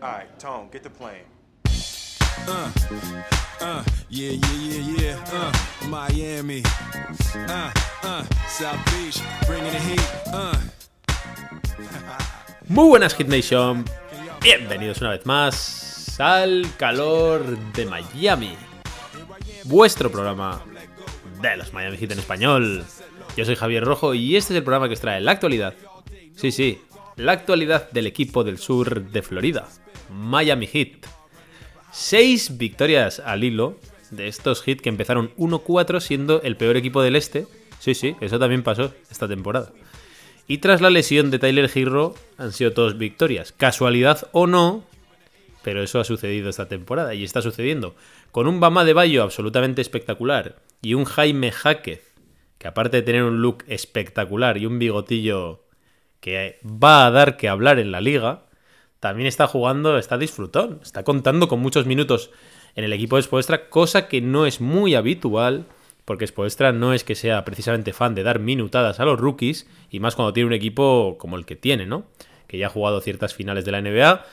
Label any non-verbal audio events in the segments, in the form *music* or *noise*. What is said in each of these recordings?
Alright, Tone, get the plane. Uh, uh, yeah, yeah, yeah, yeah. Uh, Miami. Uh, uh, South Beach, bringing the heat. Uh. *laughs* Muy buenas Hit Nation, bienvenidos una vez más al calor de Miami, vuestro programa de los Miami Heat en español. Yo soy Javier Rojo y este es el programa que os trae la actualidad. Sí, sí, la actualidad del equipo del sur de Florida, Miami Heat. Seis victorias al hilo de estos Heat que empezaron 1-4 siendo el peor equipo del este. Sí, sí, eso también pasó esta temporada. Y tras la lesión de Tyler Hero han sido todos victorias. Casualidad o no, pero eso ha sucedido esta temporada y está sucediendo. Con un Bama de Bayo absolutamente espectacular y un Jaime Jaquez, que aparte de tener un look espectacular y un bigotillo que va a dar que hablar en la liga, también está jugando, está disfrutón, está contando con muchos minutos en el equipo de Spoelstra, cosa que no es muy habitual porque Spoelstra no es que sea precisamente fan de dar minutadas a los rookies, y más cuando tiene un equipo como el que tiene, ¿no? Que ya ha jugado ciertas finales de la NBA.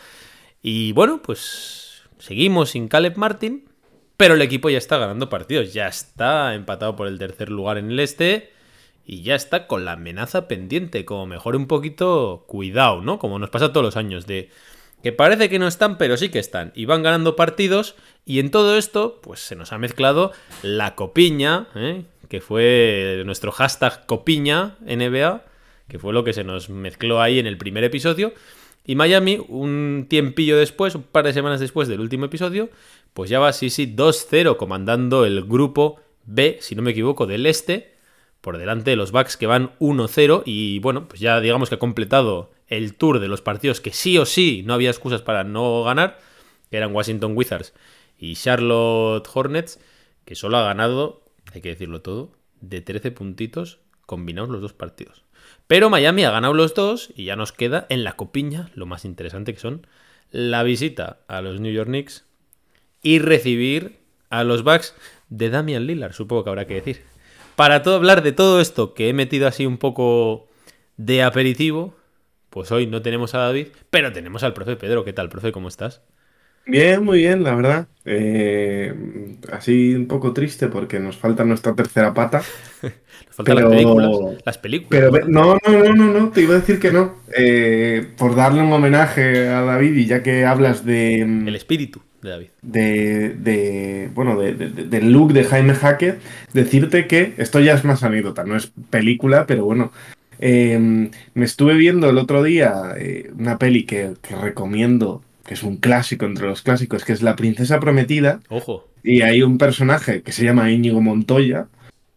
Y bueno, pues seguimos sin Caleb Martin, pero el equipo ya está ganando partidos, ya está empatado por el tercer lugar en el este, y ya está con la amenaza pendiente, como mejor un poquito cuidado, ¿no? Como nos pasa todos los años, de que parece que no están, pero sí que están. Y van ganando partidos. Y en todo esto, pues se nos ha mezclado la copiña, ¿eh? que fue nuestro hashtag copiña NBA, que fue lo que se nos mezcló ahí en el primer episodio. Y Miami, un tiempillo después, un par de semanas después del último episodio, pues ya va, sí, sí, 2-0 comandando el grupo B, si no me equivoco, del este, por delante de los Bucks que van 1-0 y bueno, pues ya digamos que ha completado el tour de los partidos que sí o sí no había excusas para no ganar, que eran Washington Wizards y Charlotte Hornets, que solo ha ganado, hay que decirlo todo, de 13 puntitos combinados los dos partidos. Pero Miami ha ganado los dos y ya nos queda en la copiña lo más interesante que son la visita a los New York Knicks y recibir a los Bucks de Damian Lillard, supongo que habrá que decir. Para todo hablar de todo esto que he metido así un poco de aperitivo, pues hoy no tenemos a David, pero tenemos al profe Pedro. ¿Qué tal, profe? ¿Cómo estás? Bien, muy bien, la verdad. Eh, así un poco triste porque nos falta nuestra tercera pata. *laughs* nos faltan las películas. Las películas. Pero no, no, no, no, no, te iba a decir que no. Eh, por darle un homenaje a David y ya que hablas de... Mm, El espíritu de David. De, de bueno, de, del look de Jaime Hackett, decirte que esto ya es más anécdota, no es película, pero bueno, eh, me estuve viendo el otro día eh, una peli que, que, recomiendo, que es un clásico entre los clásicos, que es La Princesa Prometida. Ojo. Y hay un personaje que se llama Íñigo Montoya,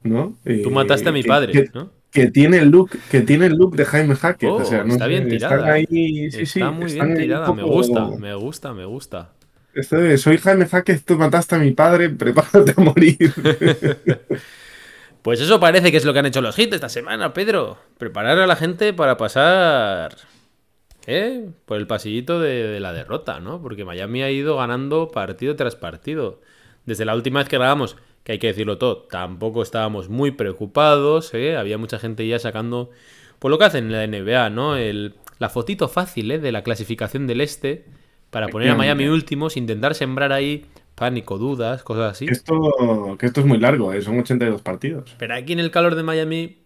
¿no? Tú mataste a mi padre, que, ¿no? Que tiene el look, que tiene el look de Jaime Hackett. Oh, o sea, no está bien tirada. Ahí, sí, está sí, muy bien tirada. Me gusta, me gusta, me gusta. Este, soy Jaime Hackett, tú mataste a mi padre, prepárate a morir. *laughs* Pues eso parece que es lo que han hecho los hits esta semana, Pedro. Preparar a la gente para pasar ¿eh? por el pasillito de, de, la derrota, ¿no? Porque Miami ha ido ganando partido tras partido. Desde la última vez que grabamos, que hay que decirlo todo, tampoco estábamos muy preocupados, ¿eh? Había mucha gente ya sacando, por lo que hacen en la NBA, ¿no? El, la fotito fácil ¿eh? de la clasificación del este para poner a Miami últimos, intentar sembrar ahí pánico, dudas, cosas así. Esto, que esto es muy largo, ¿eh? son 82 partidos. Pero aquí en el calor de Miami,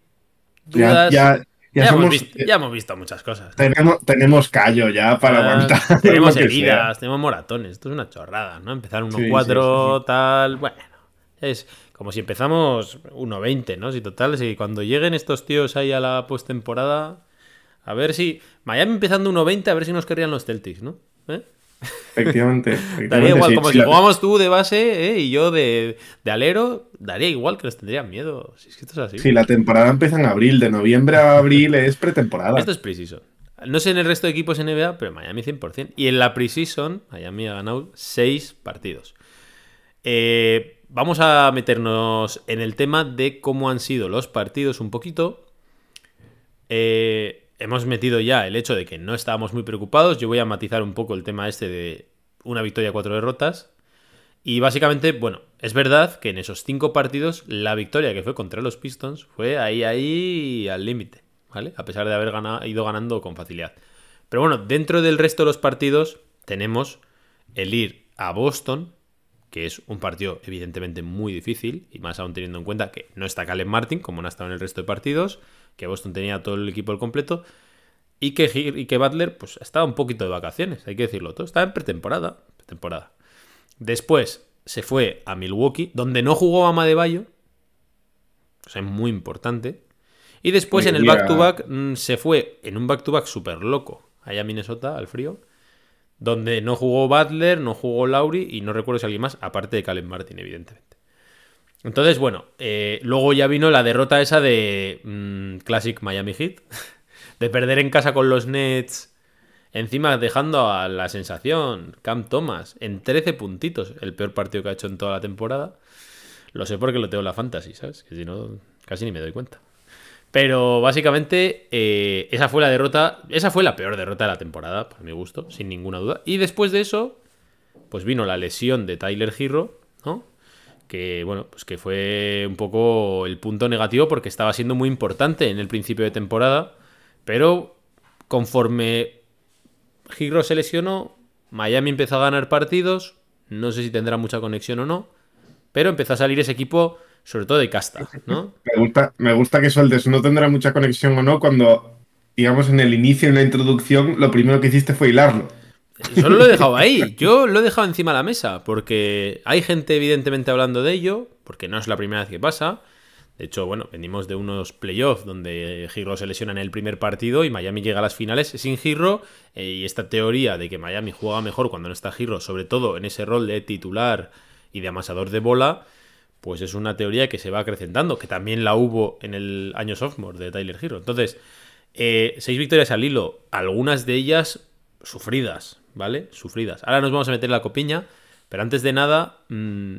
dudas. Ya, ya, ya, ya somos, hemos, visto, ya hemos visto muchas cosas. Tenemos, tenemos callo ya para Ah, aguantar. *laughs* Tenemos heridas, tenemos moratones. Esto es una chorrada, ¿no? Empezar 1-4, Sí, sí, sí, sí. tal. Bueno, es como si empezamos 1-20, ¿no? Si total, si cuando lleguen estos tíos ahí a la postemporada, a ver si. Miami empezando 1-20, a ver si nos querrían los Celtics, ¿no? ¿Eh? Efectivamente. *laughs* Daría igual, sí, como sí, si la- jugamos tú de base ¿eh? y yo de, de alero, daría igual que nos tendrían miedo. Si es que esto es así. La temporada empieza en abril, de noviembre a abril *laughs* es pretemporada. Esto es preseason. No sé en el resto de equipos NBA, pero Miami 100%. Y en la preseason, Miami ha ganado 6 partidos. Eh, vamos a meternos en el tema de cómo han sido los partidos un poquito. Eh, hemos metido ya el hecho de que no estábamos muy preocupados. Yo voy a matizar un poco el tema este de una victoria, cuatro derrotas. Y básicamente, bueno, es verdad que en esos cinco partidos la victoria que fue contra los Pistons fue ahí, ahí al límite, ¿vale? A pesar de haber ido ganando con facilidad. Pero bueno, dentro del resto de los partidos, tenemos el ir a Boston, que es un partido evidentemente muy difícil, y más aún teniendo en cuenta que no está Caleb Martin, como no ha estado en el resto de partidos, que Boston tenía todo el equipo al completo, y que, y que Butler pues estaba un poquito de vacaciones, hay que decirlo todo, estaba en pretemporada. pretemporada. Después se fue a Milwaukee, donde no jugó a Bayo, o sea, muy importante. Y después en el back-to-back mm, se fue en un back-to-back súper loco, allá a Minnesota, al frío, donde no jugó Butler, no jugó Lauri y no recuerdo si alguien más, aparte de Calen Martin, evidentemente. Entonces, bueno, eh, luego ya vino la derrota esa de mm, Classic Miami Heat, *laughs* de perder en casa con los Nets, encima dejando a la sensación Cam Thomas en 13 puntitos, el peor partido que ha hecho en toda la temporada. Lo sé porque lo tengo en la fantasy, ¿sabes? Que si no, casi ni me doy cuenta. Pero básicamente eh, esa fue la derrota, esa fue la peor derrota de la temporada, por mi gusto, sin ninguna duda. Y después de eso, pues vino la lesión de Tyler Hero, ¿no? Que bueno, pues que fue un poco el punto negativo porque estaba siendo muy importante en el principio de temporada, pero conforme Hero se lesionó, Miami empezó a ganar partidos, no sé si tendrá mucha conexión o no, pero empezó a salir ese equipo sobre todo de casta, ¿no? *laughs* Me gusta, me gusta que sueltes, no tendrá mucha conexión o no cuando, digamos, en el inicio, en la introducción, lo primero que hiciste fue hilarlo. Solo lo he dejado ahí, *laughs* yo lo he dejado encima de la mesa, porque hay gente evidentemente hablando de ello, porque no es la primera vez que pasa. De hecho, bueno, venimos de unos playoffs donde Giro se lesiona en el primer partido y Miami llega a las finales sin Giro. Eh, y esta teoría de que Miami juega mejor cuando no está Giro, sobre todo en ese rol de titular y de amasador de bola, pues es una teoría que se va acrecentando, que también la hubo en el año sophomore de Tyler Hero. Entonces, eh, seis victorias al hilo, algunas de ellas sufridas, ¿vale? Sufridas. Ahora nos vamos a meter en la copiña, pero antes de nada, mm,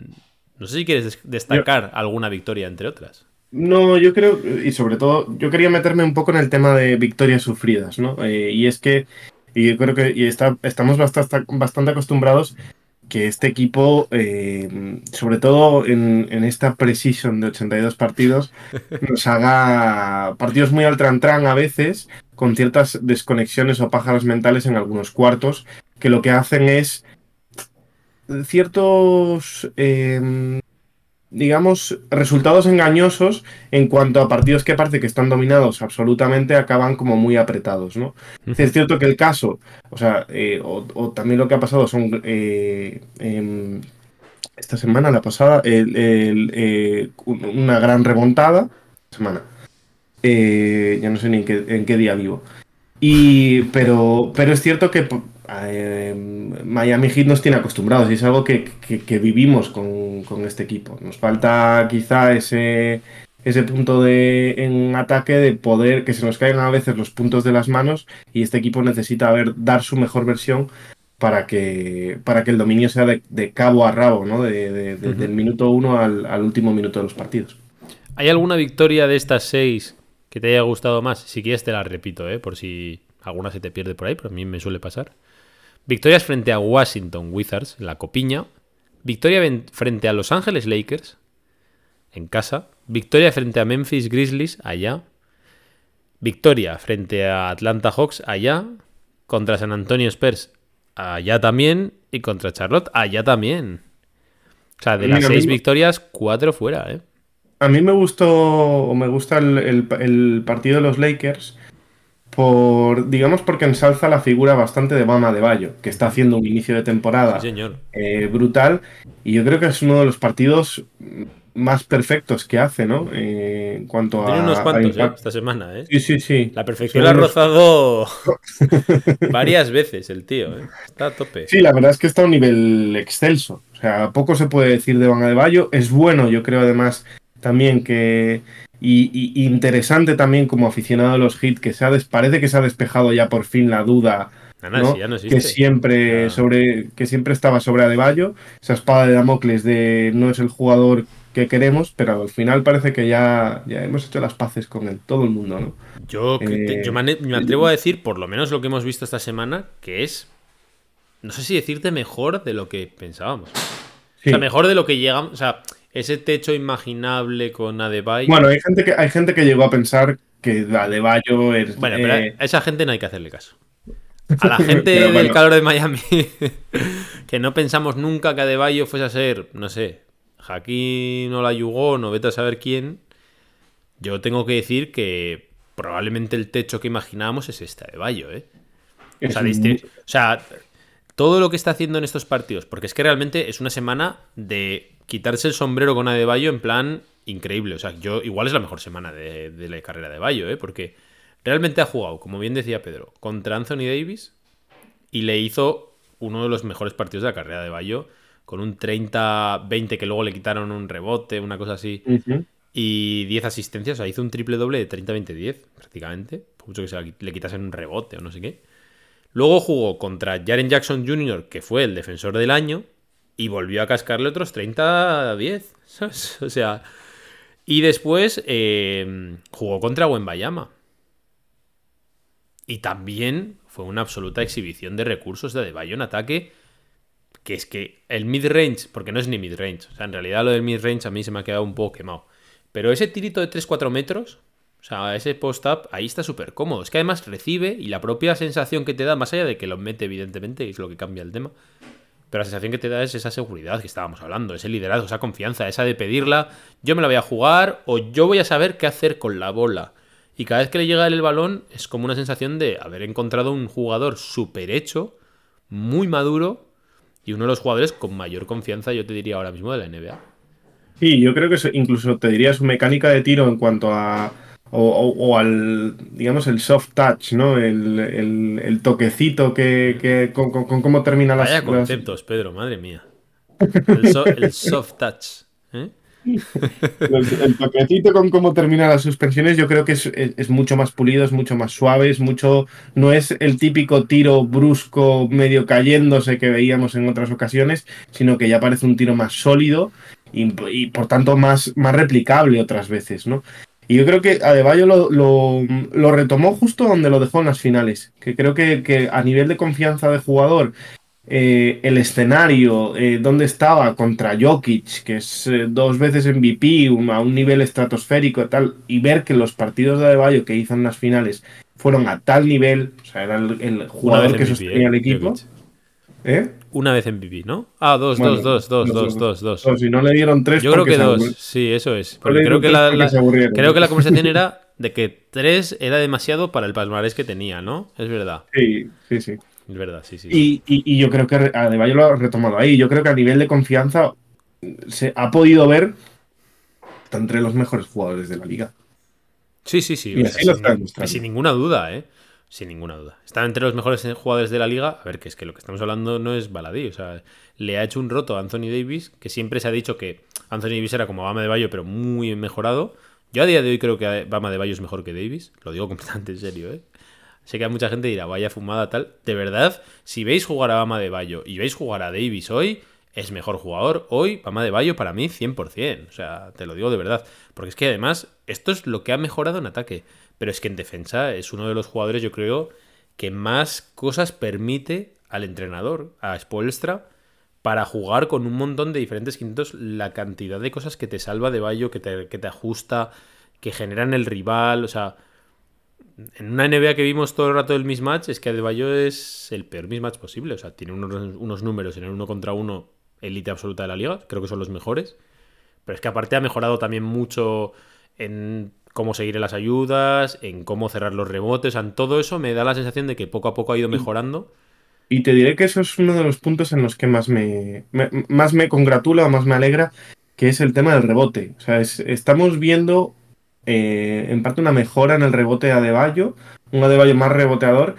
no sé si quieres destacar alguna victoria entre otras. No, yo creo, y sobre todo, yo quería meterme un poco en el tema de victorias sufridas, ¿no? Eh, y es que, y yo creo que y está, estamos bastante, bastante acostumbrados que este equipo, eh, sobre todo en, esta precision de 82 partidos, *laughs* nos haga partidos muy al tran a veces, con ciertas desconexiones o pájaros mentales en algunos cuartos, que lo que hacen es ciertos eh, digamos, resultados engañosos en cuanto a partidos que parece que están dominados absolutamente, acaban como muy apretados, ¿no? Es cierto que el caso, o sea, eh, o, también lo que ha pasado son, eh, em, esta semana, la pasada, eh, una gran remontada, semana, ya no sé ni en qué, en qué día vivo. Y, pero, pero es cierto que eh, Miami Heat nos tiene acostumbrados y es algo que, vivimos con, este equipo. Nos falta quizá ese, ese punto de, en ataque de poder que se nos caigan a veces los puntos de las manos y este equipo necesita ver, dar su mejor versión para que, para que el dominio sea de, cabo a rabo, ¿no? De, del minuto uno al, al, último minuto de los partidos. ¿Hay alguna victoria de estas seis que te haya gustado más? Si quieres te la repito, ¿eh? por si alguna se te pierde por ahí, pero a mí me suele pasar. Victorias frente a Washington Wizards en la Copiña. Victoria frente a Los Ángeles Lakers en casa. Victoria frente a Memphis Grizzlies allá. Victoria frente a Atlanta Hawks allá. Contra San Antonio Spurs allá también. Y contra Charlotte allá también. O sea, de las seis victorias, cuatro fuera, ¿eh? A mí me gustó, o me gusta el partido de los Lakers por, digamos, porque ensalza la figura bastante de Bama de Bayo, que está haciendo un inicio de temporada eh, brutal. Y yo creo que es uno de los partidos más perfectos que hace, ¿no? Eh, en cuanto Tiene unos cuantos ¿eh? esta semana, ¿eh? Sí, sí, sí. La perfección la ha rozado *laughs* varias veces el tío, ¿eh? Está a tope. Sí, la verdad es que está a un nivel excelso. O sea, poco se puede decir de Bama de Bayo. Es bueno, yo creo, además, también que y, interesante también como aficionado a los hits, que se parece que se ha despejado ya por fin la duda que siempre sobre que siempre estaba sobre Adebayo, esa espada de Damocles de no es el jugador que queremos, pero al final parece que ya, ya hemos hecho las paces con él, todo el mundo, ¿no? Yo, eh, yo me, atrevo a decir, por lo menos lo que hemos visto esta semana, que es, no sé si decirte mejor de lo que pensábamos. O sea, mejor de lo que llegamos, o sea, ese techo imaginable con Adebayo. Bueno, hay gente que, hay gente que llegó a pensar que Adebayo es. Bueno, pero eh, a esa gente no hay que hacerle caso. *laughs* A la gente Pero del calor de Miami, *laughs* que no pensamos nunca que Adebayo fuese a ser, no sé, Jaquín o la Yugón o vete a saber quién, yo tengo que decir que probablemente el techo que imaginábamos es este Adebayo, ¿eh? O Es sea, un- disti- o sea, todo lo que está haciendo en estos partidos, porque es que realmente es una semana de quitarse el sombrero con Adebayo en plan increíble. O sea, yo igual es la mejor semana de, de la carrera de Bayo, ¿eh? porque realmente ha jugado, como bien decía Pedro, contra Anthony Davis y le hizo uno de los mejores partidos de la carrera de Bayo, con un 30-20 que luego le quitaron un rebote, una cosa así, y 10 asistencias. O sea, hizo un triple doble de 30-20-10, prácticamente. Por mucho que se le quitasen un rebote o no sé qué. Luego jugó contra Jaren Jackson Jr., que fue el defensor del año, y volvió a cascarle otros 30-10. *laughs* ¿sabes? O sea. Y después eh, jugó contra Wembayama. Y también fue una absoluta exhibición de recursos de Adebayo en ataque. Que es que el mid-range, porque no es ni mid-range, o sea, en realidad lo del mid-range a mí se me ha quedado un poco quemado. Pero ese tirito de 3-4 metros, o sea, ese post-up, ahí está súper cómodo. Es que además recibe y la propia sensación que te da, más allá de que lo mete, evidentemente, es lo que cambia el tema. Pero la sensación que te da es esa seguridad que estábamos hablando, ese liderazgo, esa confianza, esa de pedirla, yo me la voy a jugar o yo voy a saber qué hacer con la bola. Y cada vez que le llega el balón es como una sensación de haber encontrado un jugador súper hecho, muy maduro y uno de los jugadores con mayor confianza, yo te diría ahora mismo, de la NBA. Sí, yo creo que incluso te diría su mecánica de tiro en cuanto a. O, o- o al, digamos, el soft touch, ¿no? El, el- el toquecito que, que- con, con- con cómo termina las, Vaya las- conceptos, Pedro, madre mía. El, so- el soft touch. ¿eh? el, el toquecito con cómo termina las suspensiones, yo creo que es, es- es mucho más pulido, es mucho más suave, es mucho. No es el típico tiro brusco, medio cayéndose que veíamos en otras ocasiones, sino que ya parece un tiro más sólido y, y, por tanto más, más replicable otras veces, ¿no? Y yo creo que Adebayo lo, lo, lo retomó justo donde lo dejó en las finales. Que creo que, que a nivel de confianza de jugador, eh, el escenario, eh, donde estaba contra Jokic, que es eh, dos veces MVP, un- a un nivel estratosférico y tal, y ver que los partidos de Adebayo que hizo en las finales fueron a tal nivel, o sea, era el, jugador que sostenía el equipo. ¿eh? Una vez MVP, ¿no? Ah, dos, Bueno, dos, dos, dos, dos, dos, dos. si no le dieron tres, Yo creo que dos, sí, eso es. Porque creo que la, porque creo que la conversación era de que tres era demasiado para el palmarés que tenía, ¿no? Es verdad, Sí, sí, sí. es verdad, sí, sí. Y, y- y yo creo que Adebayo lo ha retomado ahí. Yo creo que a nivel de confianza se ha podido ver entre los mejores jugadores de la liga. Sí, sí, sí. Y así lo sin, está demostrando. y sin ninguna duda, ¿eh? Sin ninguna duda. Está entre los mejores jugadores de la liga. A ver, que es que lo que estamos hablando no es baladí. O sea, le ha hecho un roto a Anthony Davis, que siempre se ha dicho que Anthony Davis era como Bama de Bayo, pero muy mejorado. Yo a día de hoy creo que Bama de Bayo es mejor que Davis. Lo digo *laughs* completamente en serio, ¿eh? Sé que a mucha gente dirá, vaya fumada tal. De verdad, si veis jugar a Bama de Bayo y veis jugar a Davis hoy, es mejor jugador. Hoy, Bama de Bayo para mí 100%. O sea, te lo digo de verdad. Porque es que además, esto es lo que ha mejorado en ataque. Pero es que en defensa es uno de los jugadores, yo creo, que más cosas permite al entrenador, a Spoelstra, para jugar con un montón de diferentes quintos. La cantidad de cosas que te salva de Bayo, que te, que te ajusta, que generan el rival. O sea, en una NBA que vimos todo el rato del mismatch, es que Adebayo es el peor mismatch posible. O sea, tiene unos, unos números en el uno contra uno, élite absoluta de la liga. Creo que son los mejores. Pero es que aparte ha mejorado también mucho en cómo seguir en las ayudas, en cómo cerrar los rebotes. En todo eso me da la sensación de que poco a poco ha ido mejorando. Y te diré que eso es uno de los puntos en los que más me, me- más me congratula o más me alegra, que es el tema del rebote. O sea, es- estamos viendo eh, en parte una mejora en el rebote de Adebayo, un Adebayo más reboteador,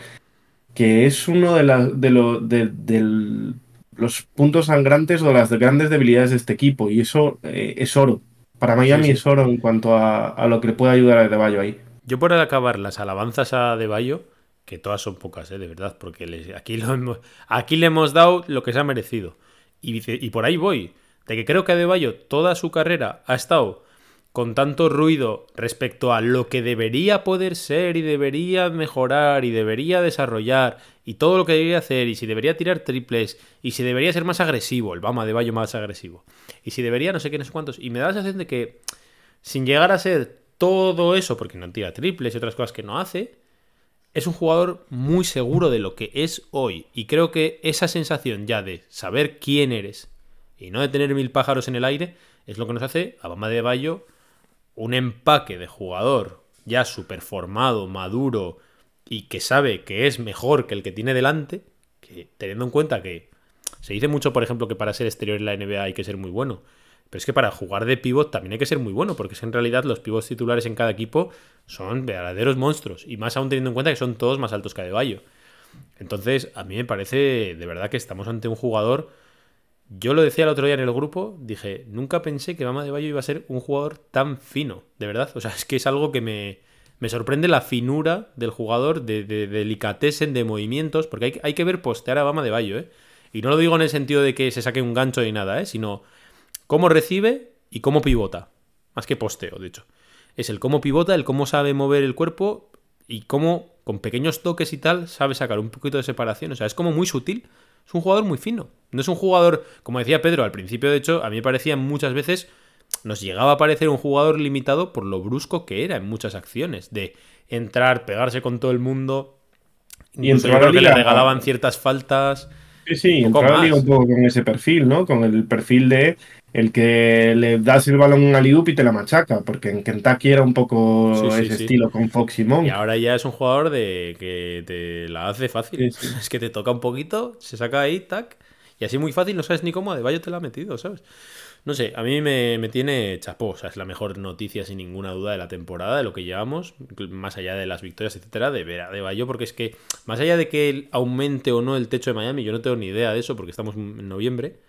que es uno de, de, lo- de- del- los puntos sangrantes o de las grandes debilidades de este equipo. Y eso eh, es oro. Para Miami Sí, sí. es oro en cuanto a, a lo que le puede ayudar a Adebayo ahí. Yo por acabar las alabanzas a De Bayo, que todas son pocas, ¿eh? de verdad, porque les- aquí, lo hemos- aquí le hemos dado lo que se ha merecido. Y, por ahí voy, de que creo que Adebayo toda su carrera ha estado con tanto ruido respecto a lo que debería poder ser y debería mejorar y debería desarrollar y todo lo que debería hacer y si debería tirar triples y si debería ser más agresivo, el Bama de Bayo más agresivo y si debería no sé qué, no sé cuántos. Y me da la sensación de que sin llegar a ser todo eso, porque no tira triples y otras cosas que no hace, es un jugador muy seguro de lo que es hoy. Y creo que esa sensación ya de saber quién eres y no de tener mil pájaros en el aire es lo que nos hace a Bama de Bayo un empaque de jugador ya súper formado, maduro y que sabe que es mejor que el que tiene delante, teniendo en cuenta que se dice mucho, por ejemplo, que para ser exterior en la NBA hay que ser muy bueno. Pero es que para jugar de pivot también hay que ser muy bueno, porque es en realidad los pivots titulares en cada equipo son verdaderos monstruos. Y más aún teniendo en cuenta que son todos más altos que Adebayo. Entonces, a mí me parece de verdad que estamos ante un jugador. Yo lo decía el otro día en el grupo, dije, nunca pensé que Bama de Bayo iba a ser un jugador tan fino, de verdad. O sea, es que es algo que me, me sorprende la finura del jugador, de, de, de de movimientos, porque hay, hay, que ver postear a Bama de Bayo, ¿eh? Y no lo digo en el sentido de que se saque un gancho ni nada, ¿eh? Sino cómo recibe y cómo pivota. Más que posteo, de hecho. Es el cómo pivota, el cómo sabe mover el cuerpo y cómo, con pequeños toques y tal, sabe sacar un poquito de separación. O sea, es como muy sutil. Es un jugador muy fino. No es un jugador, como decía Pedro al principio, de hecho, a mí me parecía muchas veces, nos llegaba a parecer un jugador limitado por lo brusco que era en muchas acciones. De entrar, pegarse con todo el mundo. Y yo creo que le regalaban ciertas faltas. Sí, sí, entrar un poco con ese perfil, ¿no? Con el perfil de el que le das el balón a Liup y te la machaca, porque en Kentucky era un poco ese estilo con Fox y Monk. Y ahora ya es un jugador de que te la hace fácil. *laughs* Es que te toca un poquito, se saca ahí, tac, y así muy fácil, no sabes ni cómo, de Bayo te la ha metido, ¿sabes? No sé, a mí me, me, tiene chapó, o sea, es la mejor noticia sin ninguna duda de la temporada, de lo que llevamos, más allá de las victorias, etcétera, de ver a De Bayo, porque es que, más allá de que aumente o no el techo de Miami, yo no tengo ni idea de eso, porque estamos en noviembre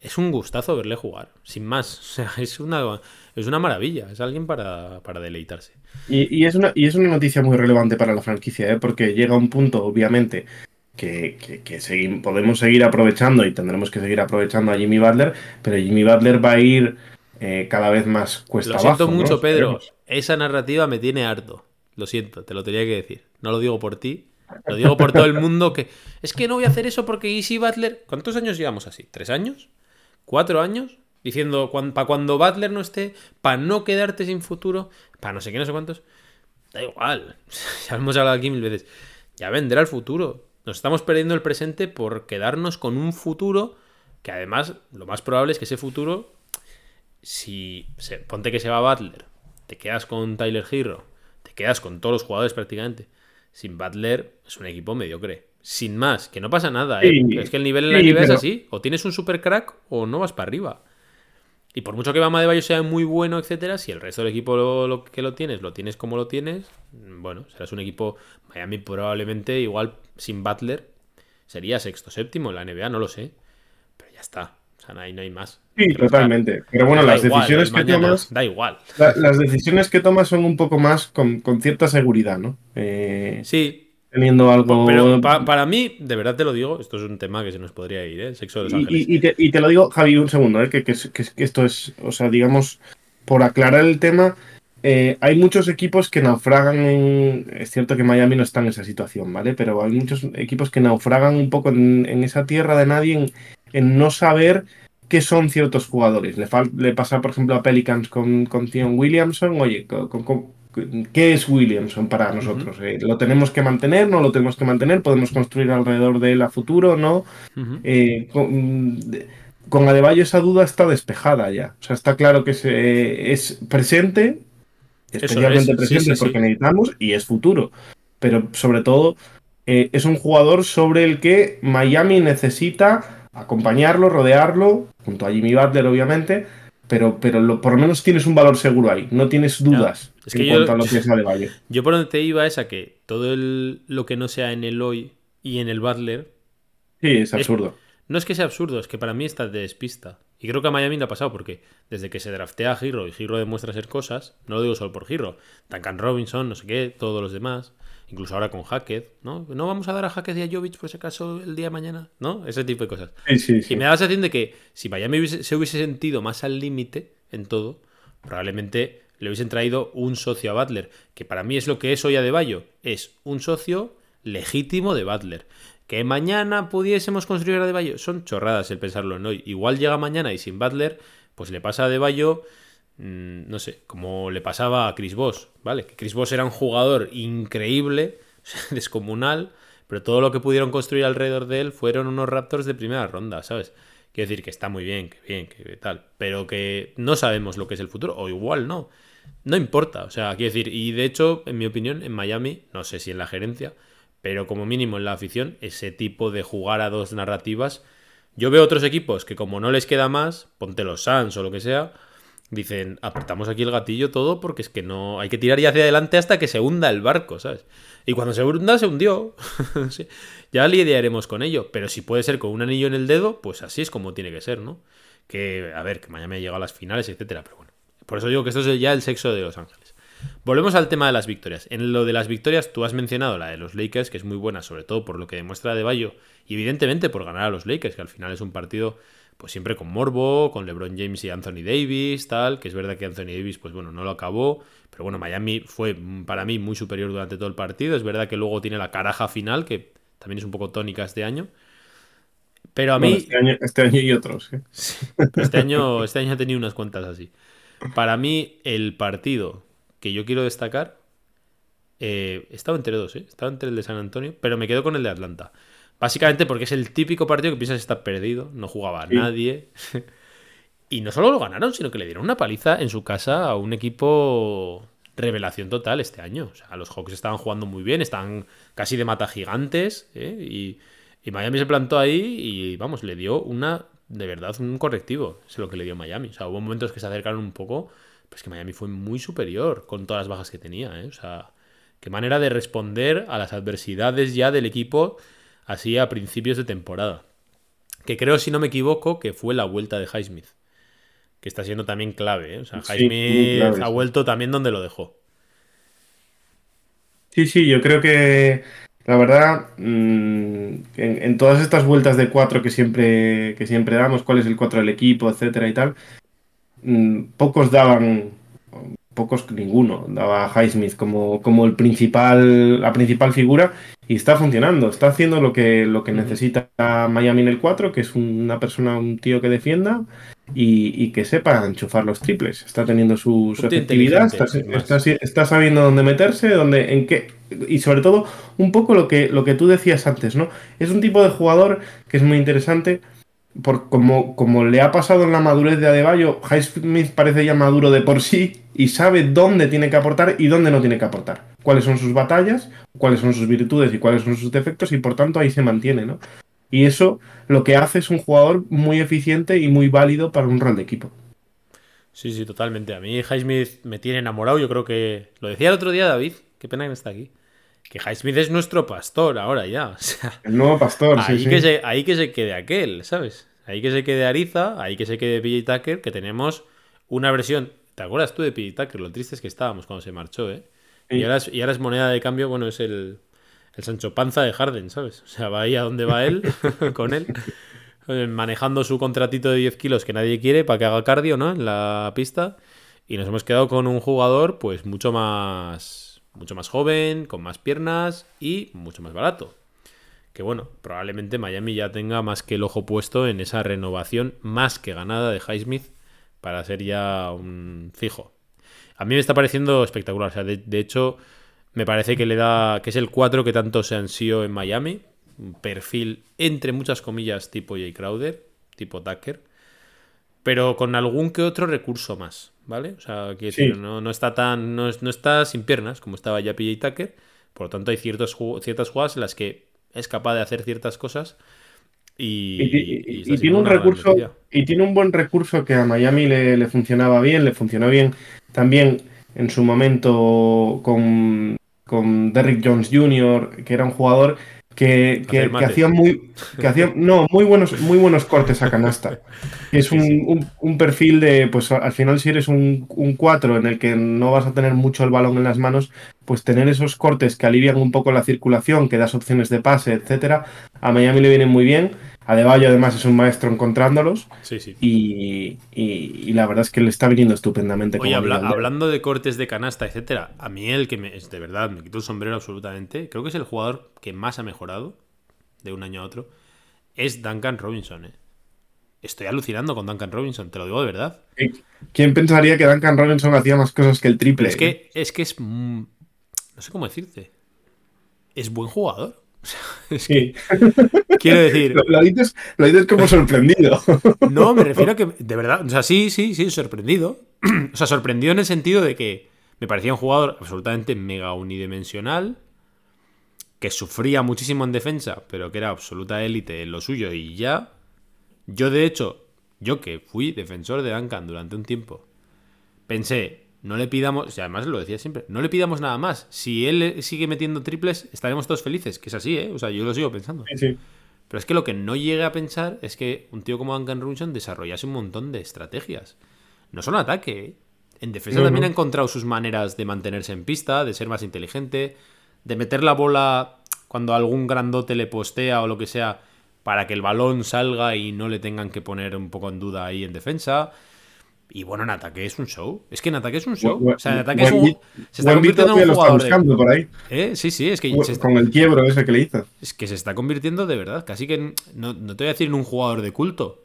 es un gustazo verle jugar, sin más. *laughs* O sea, es una, es una maravilla, es alguien para, deleitarse. Y, es una, y es una noticia muy relevante para la franquicia, ¿eh? porque llega un punto, obviamente, que, podemos seguir aprovechando y tendremos que seguir aprovechando a Jimmy Butler, pero Jimmy Butler va a ir eh, cada vez más cuesta Lo siento mucho, Pedro. Esa narrativa me tiene harto. Lo siento, te lo tenía que decir. No lo digo por ti, lo digo por todo el mundo que... Es que no voy a hacer eso porque Easy Butler... ¿Cuántos años llevamos así? ¿Tres años? cuatro años diciendo para cuando Butler no esté, para no quedarte sin futuro, para no sé qué, no sé cuántos. Da igual. *laughs* Ya hemos hablado aquí mil veces. Ya vendrá el futuro. Nos estamos perdiendo el presente por quedarnos con un futuro que además lo más probable es que ese futuro, si se, ponte que se va Butler, te quedas con Tyler Hero, te quedas con todos los jugadores prácticamente. Sin Butler es un equipo mediocre sin más, que no pasa nada. ¿eh? es que el nivel en la NBA es así. O tienes un super crack o no vas para arriba. Y por mucho que Bama de Bayo sea muy bueno, etcétera, si el resto del equipo lo, que lo tienes, lo tienes como lo tienes, bueno, serás un equipo Miami probablemente igual sin Butler sería sexto, séptimo en la NBA, no lo sé. Pero ya está. O sea, no hay, no hay más. Sí, totalmente. Pero bueno, las decisiones que tomas. Da igual. las decisiones que tomas son un poco más con, cierta seguridad, ¿no? Eh, sí, teniendo algo. Pero para mí, de verdad te lo digo, esto es un tema que se nos podría ir, ¿eh? Sexo de los ángeles. Y, te, lo digo, Javi, un segundo, ¿eh? Que, que, esto es, o sea, digamos, por aclarar el tema, eh, hay muchos equipos que naufragan en. Es cierto que Miami no está en esa situación, ¿vale? Pero hay muchos equipos que naufragan un poco en, esa tierra de nadie, en, no saber qué son ciertos jugadores. Le, le pasa, por ejemplo, a Pelicans con, con Theon Williamson, oye, con, ¿Qué es Williamson para nosotros? Eh, ¿Lo tenemos que mantener? ¿No lo tenemos que mantener? ¿Podemos construir alrededor de él a futuro? ¿No? Eh, con, Adebayo esa duda está despejada ya. O sea, está claro que se, es presente, especialmente presente porque necesitamos, y es futuro. Pero sobre todo, eh, es un jugador sobre el que Miami necesita acompañarlo, rodearlo, junto a Jimmy Butler, obviamente pero, pero por lo menos tienes un valor seguro ahí, no tienes dudas en yo, cuanto a lo que es Adebayo. Yo por donde te iba es a que todo lo que no sea en el hoy y en el Butler. Sí, es absurdo. no es que sea absurdo, es que para mí está de despista. Y creo que a Miami le ha pasado porque desde que se draftea a Giro y Giro demuestra ser cosas, no lo digo solo por Giro, Duncan Robinson, no sé qué, todos los demás, incluso ahora con Hackett, ¿no? No vamos a dar a Hackett y a Jovic por ese caso el día de mañana, ¿no? Ese tipo de cosas. Y me da la sensación de que si Miami se hubiese sentido más al límite en todo, probablemente le hubiesen traído un socio a Butler, que para mí es lo que es hoy a De Bayo, es un socio legítimo de Butler. Que mañana pudiésemos construir a De Bayo, son chorradas el pensarlo en hoy. Igual llega mañana y sin Butler, pues le pasa a De Bayo Mm, no sé, como le pasaba a Chris Voss, ¿vale? Que Chris Voss era un jugador increíble, *laughs* descomunal, pero todo lo que pudieron construir alrededor de él fueron unos Raptors de primera ronda, ¿sabes? Quiero decir que está muy bien, que bien, que tal, pero que no sabemos lo que es el futuro, o igual no. No importa, o sea, quiero decir, y de hecho, en mi opinión, en Miami, no sé si en la gerencia, pero como mínimo en la afición, ese tipo de jugar a dos narrativas. Yo veo otros equipos que como no les queda más, ponte los Suns o lo que sea, dicen, apretamos aquí el gatillo todo porque es que no hay que tirar ya hacia adelante hasta que se hunda el barco, ¿sabes? Y cuando se hunda, se hundió. *laughs* Ya lidiaremos con ello, pero si puede ser con un anillo en el dedo, pues así es como tiene que ser, ¿no? Que, a ver, que Miami ha llegado a las finales, etcétera, pero bueno. Por eso digo que esto es ya el sexo de Los Ángeles. Volvemos al tema de las victorias. En lo de las victorias, tú has mencionado la de los Lakers, que es muy buena, sobre todo por lo que demuestra De Bayo, y evidentemente por ganar a los Lakers, que al final es un partido pues siempre con Morbo, con LeBron James y Anthony Davis, tal, que es verdad que Anthony Davis, pues bueno, no lo acabó, pero bueno, Miami fue para mí muy superior durante todo el partido, es verdad que luego tiene la caraja final, que también es un poco tónica este año, pero a mí... este, año, este, año, y otros, ¿eh? *laughs* este, año, este año he tenido unas cuantas así. Para mí, el partido que yo quiero destacar, eh, estaba entre dos, ¿eh? estaba entre el de San Antonio, pero me quedo con el de Atlanta. Básicamente porque es el típico partido que piensas estar perdido, no jugaba a nadie. *laughs* y no solo lo ganaron, sino que le dieron una paliza en su casa a un equipo revelación total este año. O sea, los Hawks estaban jugando muy bien, estaban casi de mata gigantes. ¿eh? Y, y, Miami se plantó ahí y, vamos, le dio una, de verdad, un correctivo. Es lo que le dio Miami. O sea, hubo momentos que se acercaron un poco, pues que Miami fue muy superior con todas las bajas que tenía. ¿eh? O sea, qué manera de responder a las adversidades ya del equipo así a principios de temporada. Que creo, si no me equivoco, que fue la vuelta de Highsmith. Que está siendo también clave. ¿eh? O sea, Highsmith ha vuelto también donde lo dejó. Sí, sí, yo creo que la verdad, mm, en, todas estas vueltas de cuatro que siempre, que siempre damos, cuál es el cuatro del equipo, etcétera y tal, mm, pocos daban, pocos ninguno, daba a Highsmith como, como el principal, la principal figura y está funcionando, está haciendo lo que, lo que necesita Miami en el 4, que es una persona, un tío que defienda y, que sepa enchufar los triples. Está teniendo su, su efectividad, está, está, sabiendo dónde meterse, dónde, en qué. Y sobre todo, un poco lo que, lo que tú decías antes, ¿no? Es un tipo de jugador que es muy interesante por como, como le ha pasado en la madurez de Adebayo, Highsmith parece ya maduro de por sí y sabe dónde tiene que aportar y dónde no tiene que aportar. Cuáles son sus batallas, cuáles son sus virtudes y cuáles son sus defectos y por tanto ahí se mantiene, ¿no? Y eso lo que hace es un jugador muy eficiente y muy válido para un rol de equipo. Sí, sí, totalmente. A mí Highsmith me tiene enamorado. Yo creo que. Lo decía el otro día David. Qué pena que no está aquí. Que Highsmith es nuestro pastor ahora ya. O sea, el nuevo pastor, ahí sí, que Se, ahí que se quede aquel, ¿sabes? Ahí que se quede Ariza, ahí que se quede PJ Tucker, que tenemos una versión. ¿Te acuerdas tú de PJ Tucker? Lo triste es que estábamos cuando se marchó, ¿eh? Y, ahora es, y, ahora es, moneda de cambio, bueno, es el, el Sancho Panza de Harden, ¿sabes? O sea, va ahí a donde va él, *laughs* con él, manejando su contratito de 10 kilos que nadie quiere para que haga cardio, ¿no? En la pista. Y nos hemos quedado con un jugador, pues, mucho más mucho más joven, con más piernas y mucho más barato. Que bueno, probablemente Miami ya tenga más que el ojo puesto en esa renovación más que ganada de Highsmith para ser ya un fijo. A mí me está pareciendo espectacular. O sea, de, hecho, me parece que le da. que es el 4 que tanto se ansío en Miami. Un perfil, entre muchas comillas, tipo Jay Crowder, tipo Tucker. Pero con algún que otro recurso más. ¿vale? O sea, que no, está tan. No, está sin piernas, como estaba ya PJ Tucker. Por lo tanto, hay ciertos, ciertas jugadas en las que es capaz de hacer ciertas cosas. Y, tiene un recurso. Y tiene un buen recurso que a Miami le, funcionaba bien, le funcionó bien también en su momento con, con Derrick Jones Jr., que era un jugador que, que, hacía muy que hacía, no muy buenos muy buenos cortes a canasta. Es un, un, perfil de pues al final si eres un, un 4 en el que no vas a tener mucho el balón en las manos pues tener esos cortes que alivian un poco la circulación que das opciones de pase etcétera a Miami le vienen muy bien Adebayo además es un maestro encontrándolos. Sí, sí. Y, la verdad es que le está viniendo estupendamente. Oye, hablando de cortes de canasta, etcétera, a mí el que me, es de verdad me quito el sombrero absolutamente, creo que es el jugador que más ha mejorado de un año a otro, es Duncan Robinson. ¿eh? Estoy alucinando con Duncan Robinson, te lo digo de verdad. ¿Quién pensaría que Duncan Robinson hacía más cosas que el triple? es que es que es no sé cómo decirte. es buen jugador. *laughs* Es Sí. que, quiero decir, *laughs* Lo, lo dices, lo dices como sorprendido. *laughs* no, me refiero a que, de verdad, o sea, sí, sí, sí, sorprendido. *clears throat* O sea, sorprendido en el sentido de que me parecía un jugador absolutamente mega unidimensional, que sufría muchísimo en defensa, pero que era absoluta élite en lo suyo y ya. Yo, de hecho, yo que fui defensor de Duncan durante un tiempo, pensé, no le pidamos, y además lo decía siempre, no le pidamos nada más. Si él sigue metiendo triples, estaremos todos felices, que es así, ¿eh? O sea, yo lo sigo pensando. Sí, sí. Pero es que lo que no llegué a pensar es que un tío como Duncan Robinson desarrollase un montón de estrategias. No solo ataque. ¿eh? En defensa No, también no. ha encontrado sus maneras de mantenerse en pista, de ser más inteligente, de meter la bola cuando algún grandote le postea o lo que sea para que el balón salga y no le tengan que poner un poco en duda ahí en defensa. Y bueno, en ataque es un show. Es que en ataque es un show. Buen- O sea, en ataque es un, se está convirtiendo en un lo está jugador de... buscando por ahí. ¿Eh? Sí, sí, es que está- Con el quiebro ese que le hizo. es que se está convirtiendo de verdad, casi que en- no, no te voy a decir en un jugador de culto,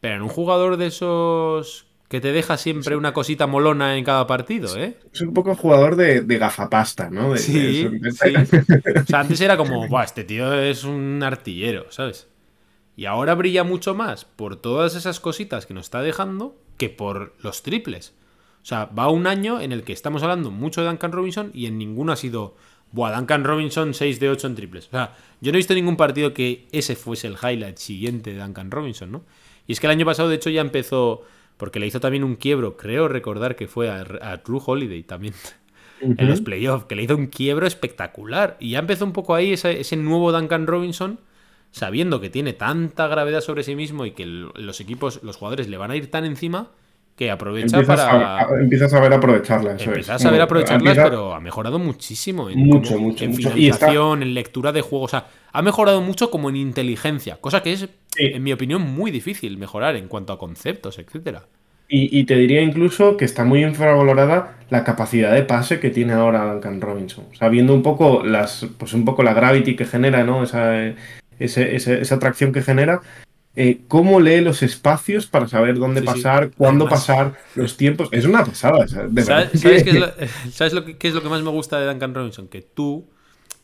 pero en un jugador de esos que te deja siempre una cosita molona en cada partido, ¿eh? Es un poco jugador de, de gafapasta, ¿no? De- Sí, sí. O sea, antes era como, Buah, este tío es un artillero, ¿sabes? Y ahora brilla mucho más por todas esas cositas que nos está dejando que por los triples. O sea, va un año en el que estamos hablando mucho de Duncan Robinson y en ninguno ha sido, Buah, Duncan Robinson 6 de 8 en triples. O sea, yo no he visto ningún partido que ese fuese el highlight siguiente de Duncan Robinson, ¿no? Y es que el año pasado, de hecho, ya empezó, porque le hizo también un quiebro, creo recordar que fue a, a True Holiday también *laughs* en los playoffs, que le hizo un quiebro espectacular. Y ya empezó un poco ahí ese, ese nuevo Duncan Robinson, sabiendo que tiene tanta gravedad sobre sí mismo y que los equipos, los jugadores le van a ir tan encima que aprovecha Empiezas, para. a, a- empiezas a saber aprovecharla. Eso Empieza a es. saber Como- aprovecharlas, empieza- pero ha mejorado muchísimo. En, Mucho, como- mucho, en mucho. Está- finalización, en lectura de juego. O sea, ha mejorado mucho como en inteligencia. Cosa que es, Sí. en mi opinión, muy difícil mejorar en cuanto a conceptos, etcétera. Y, y te diría incluso que está muy infravalorada la capacidad de pase que tiene ahora Duncan Robinson. O sea, viendo un poco las, pues un poco la gravity que genera, ¿no? Esa, eh, ese- ese- esa atracción que genera. eh, cómo lee los espacios para saber dónde Sí, sí. pasar, cuándo Además- pasar, los tiempos. Es una pasada, de ¿Sabes, sabes *laughs* qué es, lo, *laughs* ¿sabes lo que, qué es lo que más me gusta de Duncan Robinson? Que tú,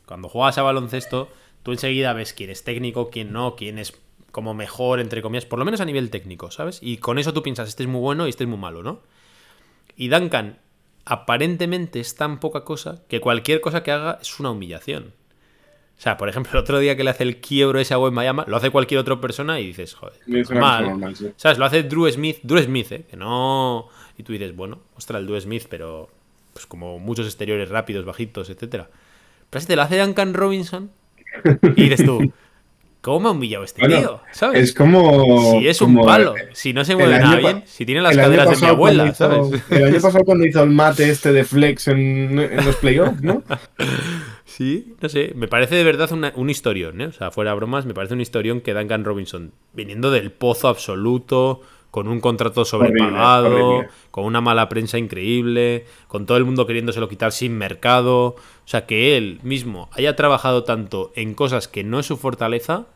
cuando juegas a baloncesto, tú enseguida ves quién es técnico, quién no, quién es como mejor, entre comillas, por lo menos a nivel técnico, ¿sabes? Y con eso tú piensas, este es muy bueno y este es muy malo, ¿no? Y Duncan aparentemente es tan poca cosa que cualquier cosa que haga es una humillación. O sea, por ejemplo, el otro día que le hace el quiebro ese a Miami, lo hace cualquier otra persona y dices, joder, normal. normal, sí. ¿Sabes? Lo hace Drew Smith, Drew Smith, ¿eh? Que no... Y tú dices, bueno, ostras, el Drew Smith, pero pues como muchos exteriores rápidos, bajitos, etcétera. Pero si te lo hace Duncan Robinson *laughs* y dices tú, ¿cómo me ha humillado este Bueno, tío? ¿Sabes? Es como. si es un palo, el- si no se mueve nada bien, si tiene las caderas de mi abuela, cuando ¿sabes? hizo- El año pasado cuando hizo el mate este de Flex en, en los playoffs, ¿no? *laughs* Sí, no sé, me parece de verdad una- un historión, ¿eh? O sea, fuera bromas, me parece un historión que Duncan Robinson, viniendo del pozo absoluto, con un contrato sobrepagado, horrible. con una mala prensa increíble, con todo el mundo queriéndoselo quitar sin mercado, o sea, que él mismo haya trabajado tanto en cosas que no es su fortaleza,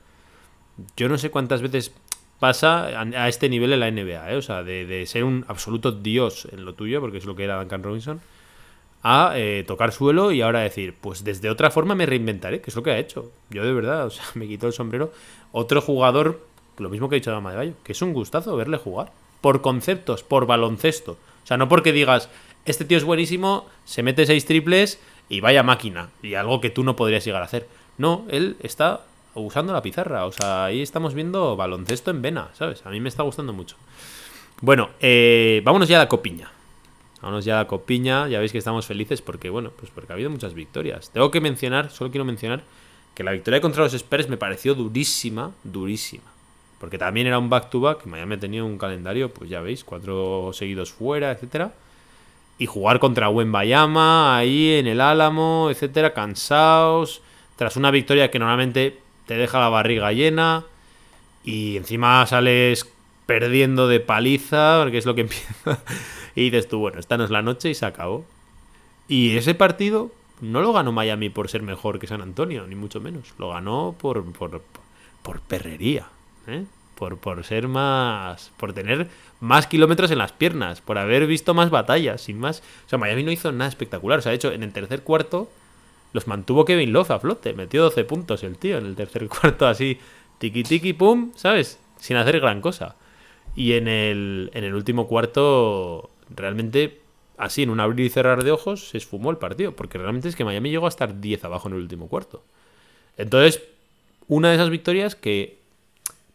yo no sé cuántas veces pasa a, este nivel en la NBA, ¿eh? O sea, de, de ser un absoluto dios en lo tuyo, porque es lo que era Duncan Robinson, a eh, tocar suelo y ahora decir, pues desde otra forma me reinventaré, que es lo que ha hecho. Yo de verdad, *laughs* o sea, me quito el sombrero. Otro jugador, lo mismo que ha dicho Dama de Bayo, que es un gustazo verle jugar. Por conceptos, por baloncesto. O sea, no porque digas, este tío es buenísimo, se mete seis triples y vaya máquina. Y algo que tú no podrías llegar a hacer. No, él está usando la pizarra. O sea, ahí estamos viendo baloncesto en vena, ¿sabes? A mí me está gustando mucho. Bueno, eh, vámonos ya a la copiña. Vámonos ya a la copiña. Ya veis que estamos felices porque, bueno, pues porque ha habido muchas victorias. Tengo que mencionar, solo quiero mencionar, que la victoria contra los Spurs me pareció durísima, durísima. Porque también era un back-to-back. Miami ha tenido un calendario, pues ya veis, cuatro seguidos fuera, etcétera. Y jugar contra Bayama ahí en el Álamo, etcétera, cansados. Tras una victoria que normalmente te deja la barriga llena. Y encima sales perdiendo de paliza, porque es lo que *laughs* empieza. y dices tú, bueno, esta no es la noche y se acabó. Y ese partido no lo ganó Miami por ser mejor que San Antonio, ni mucho menos. Lo ganó por, por, por perrería, ¿eh? por, por ser más. por tener más kilómetros en las piernas, por haber visto más batallas, sin más. O sea, Miami no hizo nada espectacular. O sea, de hecho, en el tercer cuarto los mantuvo Kevin Love a flote. Metió 12 puntos el tío en el tercer *laughs* cuarto, así, tiki tiki pum, ¿sabes? Sin hacer gran cosa. Y en el, en el último cuarto, realmente, así, en un abrir y cerrar de ojos, se esfumó el partido. Porque realmente es que Miami llegó a estar 10 abajo en el último cuarto. Entonces, una de esas victorias que,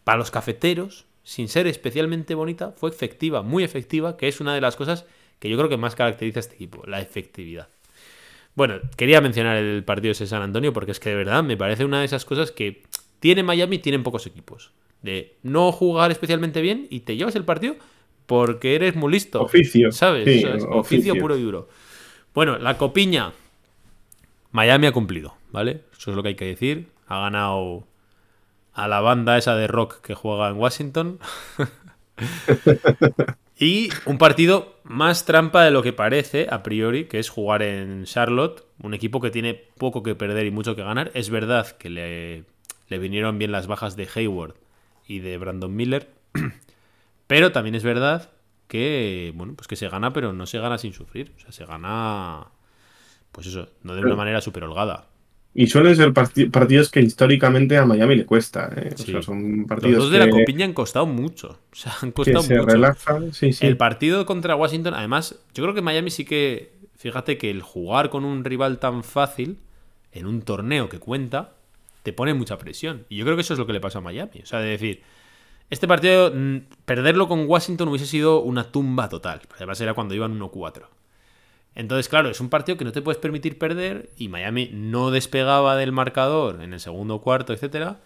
para los cafeteros, sin ser especialmente bonita, fue efectiva, muy efectiva, que es una de las cosas que yo creo que más caracteriza a este equipo, la efectividad. Bueno, quería mencionar el partido de San Antonio porque es que de verdad me parece una de esas cosas que tiene Miami y tienen pocos equipos. De no jugar especialmente bien y te llevas el partido porque eres muy listo. Oficio. ¿Sabes? Sí, oficio. oficio. puro y duro. Bueno, la copiña. Miami ha cumplido, ¿vale? Eso es lo que hay que decir. Ha ganado a la banda esa de rock que juega en Washington. *laughs* *laughs* y un partido más trampa de lo que parece a priori, que es jugar en Charlotte, un equipo que tiene poco que perder y mucho que ganar. Es verdad que le, le vinieron bien las bajas de Hayward y de Brandon Miller, *clears throat* pero también es verdad que, bueno, pues que se gana, pero no se gana sin sufrir. O sea, se gana, pues eso, no de una manera súper holgada. Y suelen ser parti- partidos que históricamente a Miami le cuesta. ¿eh? O sea, son Los partidos dos de la que, copiña han costado mucho. O sea, han que costado se mucho. relajan. Sí, sí. El partido contra Washington, además, yo creo que Miami sí que. Fíjate que el jugar con un rival tan fácil en un torneo que cuenta te pone mucha presión. Y yo creo que eso es lo que le pasa a Miami. O sea, de decir, este partido, mm, perderlo con Washington hubiese sido una tumba total. Además, era cuando iban 1-4. Entonces, claro, es un partido que no te puedes permitir perder y Miami no despegaba del marcador en el segundo cuarto, etcétera.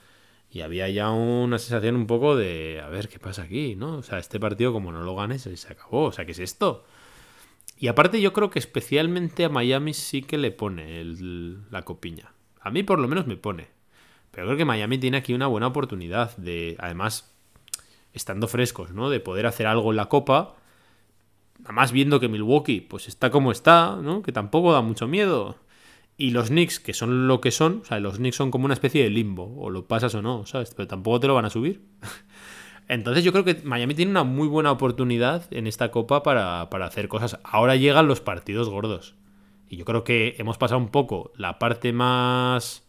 Y había ya una sensación un poco de, a ver, ¿qué pasa aquí? ¿no? O sea, este partido como no lo ganes, se acabó. O sea, ¿qué es esto? Y aparte yo creo que especialmente a Miami sí que le pone la copiña. A mí por lo menos me pone. Pero creo que Miami tiene aquí una buena oportunidad de, además, estando frescos, ¿no? De poder hacer algo en la copa. Además viendo que Milwaukee pues está como está, ¿no? Que tampoco da mucho miedo. Y los Knicks, que son lo que son, o sea, los Knicks son como una especie de limbo, o lo pasas o no, ¿sabes? Pero tampoco te lo van a subir. *laughs* Entonces yo creo que Miami tiene una muy buena oportunidad en esta copa para, para hacer cosas. Ahora llegan los partidos gordos. Y yo creo que hemos pasado un poco la parte más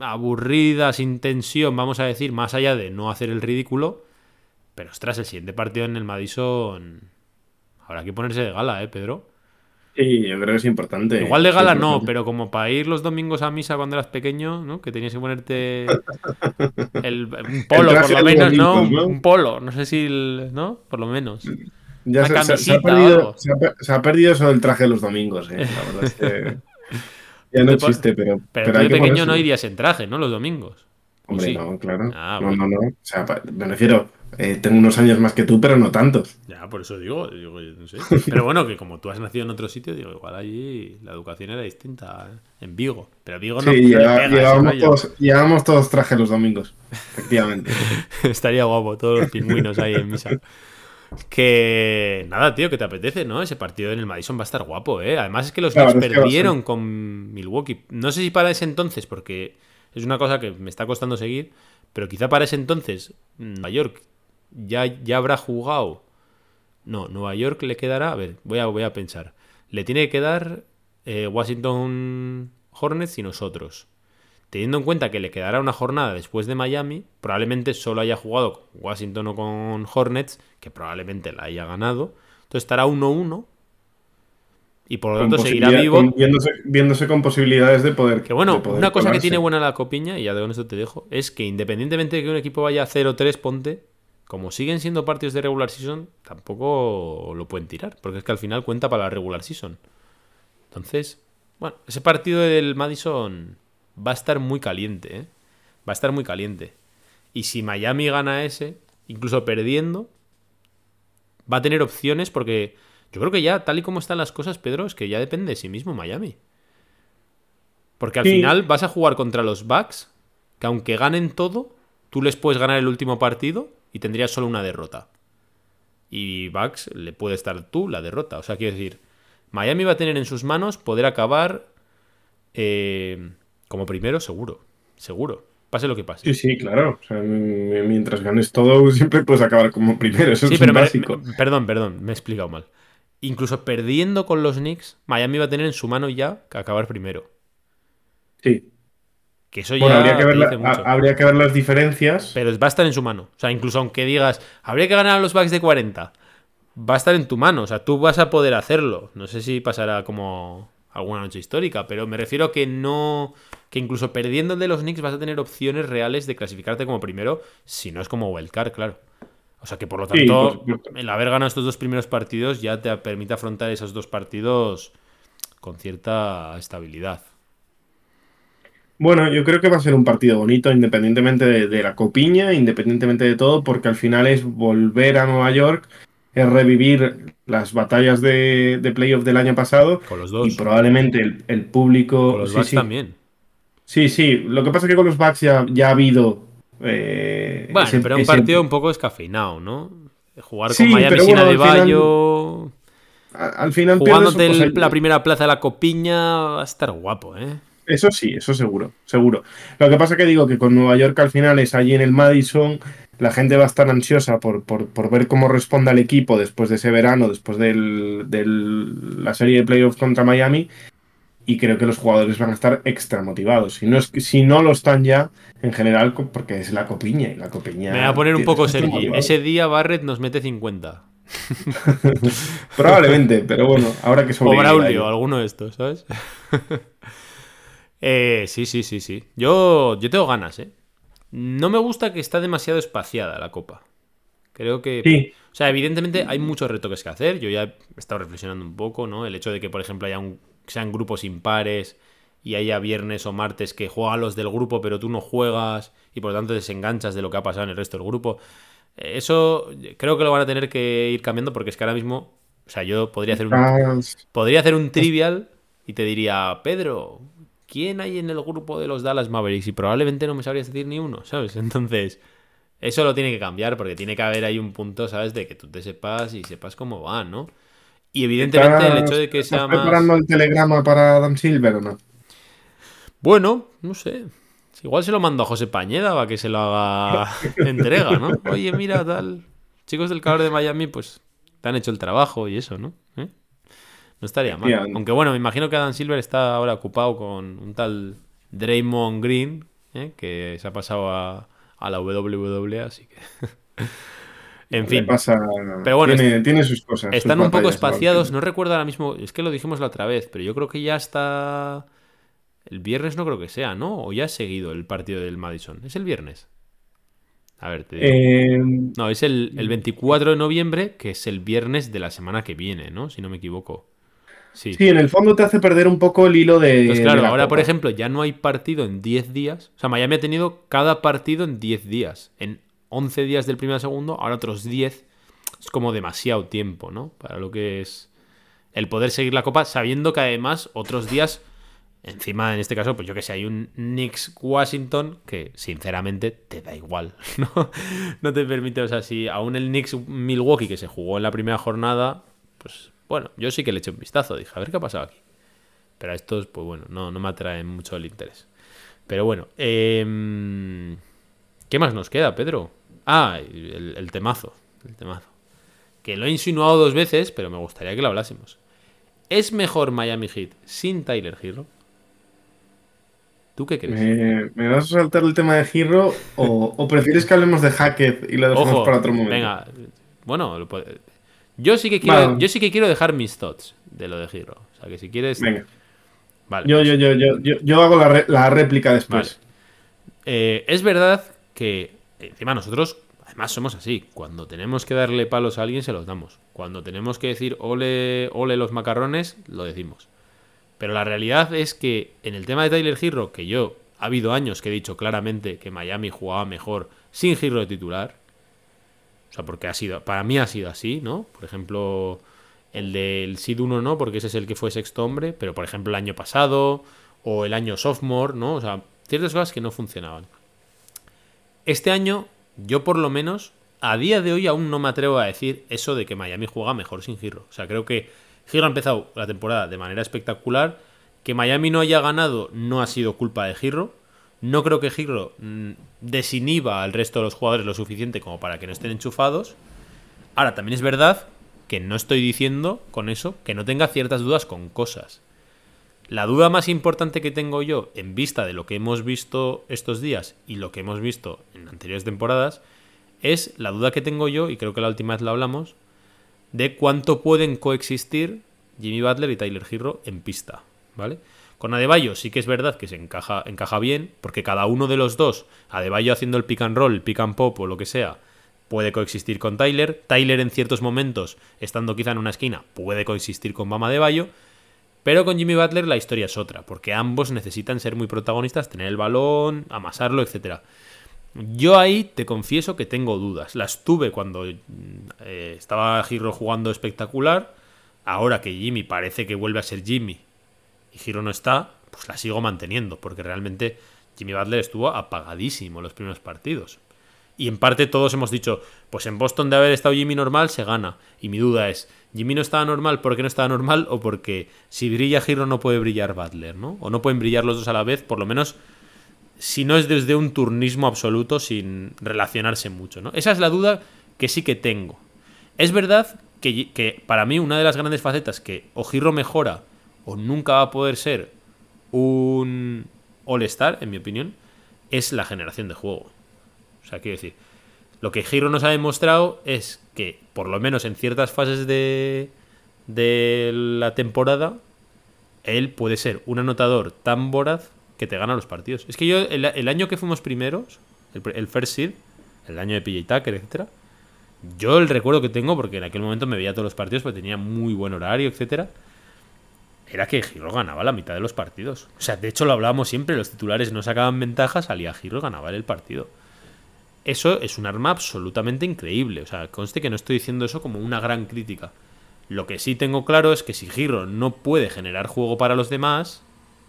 aburrida, sin tensión, vamos a decir, más allá de no hacer el ridículo. Pero ostras, el siguiente partido en el Madison... Habrá que ponerse de gala, ¿eh, Pedro? Sí, yo creo que es importante. Igual de gala no, pero como para ir los domingos a misa cuando eras pequeño, ¿no? Que tenías que ponerte *laughs* el, un polo, por lo menos, ¿no? Un polo, no sé si, el- ¿no? Por lo menos. Ya una se, ha perdido, se, ha, per- se ha perdido eso del traje de los domingos. eh. La verdad es que *laughs* ya no existe, pero, Pero, pero tú hay de que pequeño ponerse. no irías en traje, ¿no? Los domingos. ¿O Hombre, sí? no, claro. Ah, no, bueno. no, no. O sea, me refiero, eh, tengo unos años más que tú, pero no tantos. Ya, por eso digo, digo, no sé. *laughs* Pero bueno, que como tú has nacido en otro sitio, digo, igual allí la educación era distinta ¿eh? en Vigo. Pero Vigo no, Sí, lleva- llevábamos, todos, llevábamos todos traje los domingos, efectivamente. *laughs* Estaría guapo, todos los pingüinos ahí en misa. Que nada, tío, que te apetece, ¿no? Ese partido en el Madison va a estar guapo, ¿eh? Además es que los Claro, Knicks perdieron con Milwaukee. No sé si para ese entonces, porque es una cosa que me está costando seguir, pero quizá para ese entonces Nueva York ya, ya habrá jugado. No, Nueva York le quedará. A ver, voy a, voy a pensar. Le tiene que quedar eh, Washington Hornets y nosotros. Teniendo en cuenta que le quedará una jornada después de Miami, probablemente solo haya jugado Washington o con Hornets, que probablemente la haya ganado. Entonces estará 1-1. Y por lo tanto seguirá vivo. con- viéndose, viéndose con posibilidades de poder. Que bueno, poder una cosa que tiene buena la copiña, y ya con esto te dejo, es que independientemente de que un equipo vaya a 0-3, ponte, como siguen siendo partidos de regular season, tampoco lo pueden tirar, porque es que al final cuenta para la regular season. Entonces, bueno, ese partido del Madison va a estar muy caliente, ¿eh? Va a estar muy caliente. Y si Miami gana ese, incluso perdiendo, va a tener opciones porque yo creo que ya, tal y como están las cosas, Pedro, es que ya depende de sí mismo Miami. Porque al Sí. final vas a jugar contra los Bucks, que aunque ganen todo, tú les puedes ganar el último partido y tendrías solo una derrota. Y Bucks le puede estar tú la derrota. O sea, quiero decir, Miami va a tener en sus manos poder acabar eh, como primero, seguro. Seguro. Pase lo que pase. Sí, sí, claro. O sea, mientras ganes todo, *laughs* siempre puedes acabar como primero. Eso Sí, es pero un me- básico. me- perdón, perdón, me he explicado mal. Incluso perdiendo con los Knicks, Miami va a tener en su mano ya que acabar primero. Sí. Que eso Bueno, ya habría que, ver la- dice mucho. ha- habría que ver las diferencias. Pero va a estar en su mano. O sea, incluso aunque digas, habría que ganar a los Bucks de 40, va a estar en tu mano. O sea, tú vas a poder hacerlo. No sé si pasará como alguna noche histórica, pero me refiero a que no. Que incluso perdiendo de los Knicks vas a tener opciones reales de clasificarte como primero, si no es como wildcard, claro. O sea que por lo Sí, tanto, por el haber ganado estos dos primeros partidos ya te permite afrontar esos dos partidos con cierta estabilidad. Bueno, yo creo que va a ser un partido bonito, independientemente de, de la copiña, independientemente de todo, porque al final es volver a Nueva York, es revivir las batallas de, de playoff del año pasado Con los y dos. probablemente el, el público... Con los sí, Bucks sí. también. Sí, sí. Lo que pasa es que con los Bucks ya, ya ha habido... eh, Bueno, ese- pero un ese- partido un poco descafeinado, ¿no? Jugar Sí, con Miami pero sin bueno, al Adebayo, Al final jugándote el- la primera plaza de la copiña, va a estar guapo, ¿eh? Eso sí, eso seguro, seguro. Lo que pasa que digo que con Nueva York al final es allí en el Madison, la gente va a estar ansiosa por, por, por ver cómo responda el equipo después de ese verano, después de la serie de playoffs contra Miami, y creo que los jugadores van a estar extra motivados. Si no, es, que- si no lo están ya, en general, porque es la copiña, y la copiña... Me voy a poner un poco Sergi. Ese día Barrett nos mete 50. *laughs* Probablemente, pero bueno, ahora que O sobrevive a Braulio, alguno de estos, ¿sabes? *laughs* Eh, sí, sí, sí, sí. Yo, yo tengo ganas, ¿eh? No me gusta que está demasiado espaciada la copa. Creo que... Sí. O sea, evidentemente hay muchos retoques que hacer. Yo ya he estado reflexionando un poco, ¿no? El hecho de que, por ejemplo, haya un, sean grupos impares y haya viernes o martes que juegan los del grupo, pero tú no juegas y por lo tanto desenganchas de lo que ha pasado en el resto del grupo. Eh, Eso creo que lo van a tener que ir cambiando porque es que ahora mismo, o sea, yo podría hacer un, Estás- podría hacer un trivial y te diría, Pedro, ¿quién hay en el grupo de los Dallas Mavericks? Y probablemente no me sabrías decir ni uno, ¿sabes? *laughs* Entonces, eso lo tiene que cambiar porque tiene que haber ahí un punto, ¿sabes? De que tú te sepas y sepas cómo va, ¿no? Y evidentemente el hecho de que ¿Estás sea más... preparando el telegrama para Adam Silver o no? Bueno, no sé. Igual se lo mando a José Pañeda para que se lo haga *laughs* entrega, ¿no? Oye, mira, tal. Chicos del calor de Miami, pues te han hecho el trabajo y eso, ¿no? ¿Eh? No estaría mal. Aunque bueno, me imagino que Adam Silver está ahora ocupado con un tal Draymond Green, ¿eh? que se ha pasado a, a la WWE, así que. *laughs* en fin. pasa- Pero bueno, tiene, tiene sus cosas. sus Están un poco espaciados, ¿no? recuerdo ahora mismo, es que lo dijimos la otra vez, pero yo creo que ya está... El viernes no creo que sea, ¿no? O ya ha seguido el partido del Madison. ¿Es el viernes? A ver, te digo. Eh, No, es el, el 24 de noviembre, que es el viernes de la semana que viene, ¿no? Si no me equivoco. Sí. sí, en el fondo te hace perder un poco el hilo de. Pues de claro, la ahora por ejemplo ya no hay partido en 10 días. O sea, Miami ha tenido cada partido en 10 días. En 11 días del primero al segundo, ahora otros 10. Es como demasiado tiempo, ¿no? Para lo que es el poder seguir la copa, sabiendo que además otros días, encima en este caso, pues yo que sé, hay un Knicks Washington que sinceramente te da igual, *laughs* ¿no? No te permite, o sea, si aún el Knicks Milwaukee que se jugó en la primera jornada, pues bueno, yo sí que le eché un vistazo, dije, a ver qué ha pasado aquí. Pero a estos, pues bueno, no, no me atraen mucho el interés. Pero bueno, em, ¿qué más nos queda, Pedro? Ah, el, el temazo. El temazo. Que lo he insinuado dos veces, pero me gustaría que lo hablásemos. ¿Es mejor Miami Heat sin Tyler Hero? ¿Tú qué crees? ¿Me, me vas a saltar el tema de Giro o, o prefieres que hablemos de Hackett y lo dejamos Ojo, para otro momento? venga. Bueno, yo sí que quiero, Vale. yo sí que quiero dejar mis thoughts de lo de Hero. O sea que si quieres. Venga. Vale. Yo, yo, yo, yo, yo, yo hago la, re- la réplica después. Eh, es verdad que encima nosotros, además somos así. Cuando tenemos que darle palos a alguien, se los damos. Cuando tenemos que decir ole, ole los macarrones, lo decimos. Pero la realidad es que en el tema de Tyler Hero, que yo ha habido años que he dicho claramente que Miami jugaba mejor sin Hero de titular. O sea, porque ha sido, para mí ha sido así, ¿no? Por ejemplo, el del Sid 1 no, porque ese es el que fue sexto hombre, pero por ejemplo el año pasado o el año sophomore, ¿no? O sea, ciertas cosas que no funcionaban. Este año, yo por lo menos, a día de hoy aún no me atrevo a decir eso de que Miami juega mejor sin Giro. O sea, creo que Giro ha empezado la temporada de manera espectacular. Que Miami no haya ganado no ha sido culpa de Giro. No creo que Giro mm, desinhiba al resto de los jugadores lo suficiente como para que no estén enchufados. Ahora, también es verdad que no estoy diciendo con eso que no tenga ciertas dudas con cosas. La duda más importante que tengo yo, en vista de lo que hemos visto estos días y lo que hemos visto en anteriores temporadas, es la duda que tengo yo, y creo que la última vez la hablamos, de cuánto pueden coexistir Jimmy Butler y Tyler Hero en pista, ¿vale? Con Adebayo sí que es verdad que se encaja, encaja bien, porque cada uno de los dos, Adebayo haciendo el pick and roll, el pick and pop o lo que sea, puede coexistir con Tyler. Tyler en ciertos momentos, estando quizá en una esquina, puede coexistir con Bama Adebayo. Pero con Jimmy Butler la historia es otra, porque ambos necesitan ser muy protagonistas, tener el balón, amasarlo, etc. Yo ahí te confieso que tengo dudas. Las tuve cuando eh, estaba Giro jugando espectacular. Ahora que Jimmy parece que vuelve a ser Jimmy y Giro no está, pues la sigo manteniendo, porque realmente Jimmy Butler estuvo apagadísimo los primeros partidos. Y en parte todos hemos dicho, pues en Boston de haber estado Jimmy normal se gana. Y mi duda es, ¿Jimmy no estaba normal porque no estaba normal o porque si brilla Giro no puede brillar Butler, ¿no? O no pueden brillar los dos a la vez, por lo menos si no es desde un turnismo absoluto sin relacionarse mucho, ¿no? Esa es la duda que sí que tengo. Es verdad que, que para mí una de las grandes facetas que o Giro mejora o nunca va a poder ser un All-Star, en mi opinión, es la generación de juego. O sea, quiero decir, lo que Giro nos ha demostrado es que, por lo menos en ciertas fases de, de la temporada, él puede ser un anotador tan voraz que te gana los partidos. Es que yo, el, año que fuimos primeros, el, first seed, el año de PJ Tucker, etcétera, yo el recuerdo que tengo, porque en aquel momento me veía todos los partidos, porque tenía muy buen horario, etcétera, era que Giro ganaba la mitad de los partidos. O sea, de hecho lo hablábamos siempre, los titulares no sacaban ventajas, salía Giro ganaba el partido. Eso es un arma absolutamente increíble. O sea, conste que no estoy diciendo eso como una gran crítica. Lo que sí tengo claro es que si Giro no puede generar juego para los demás,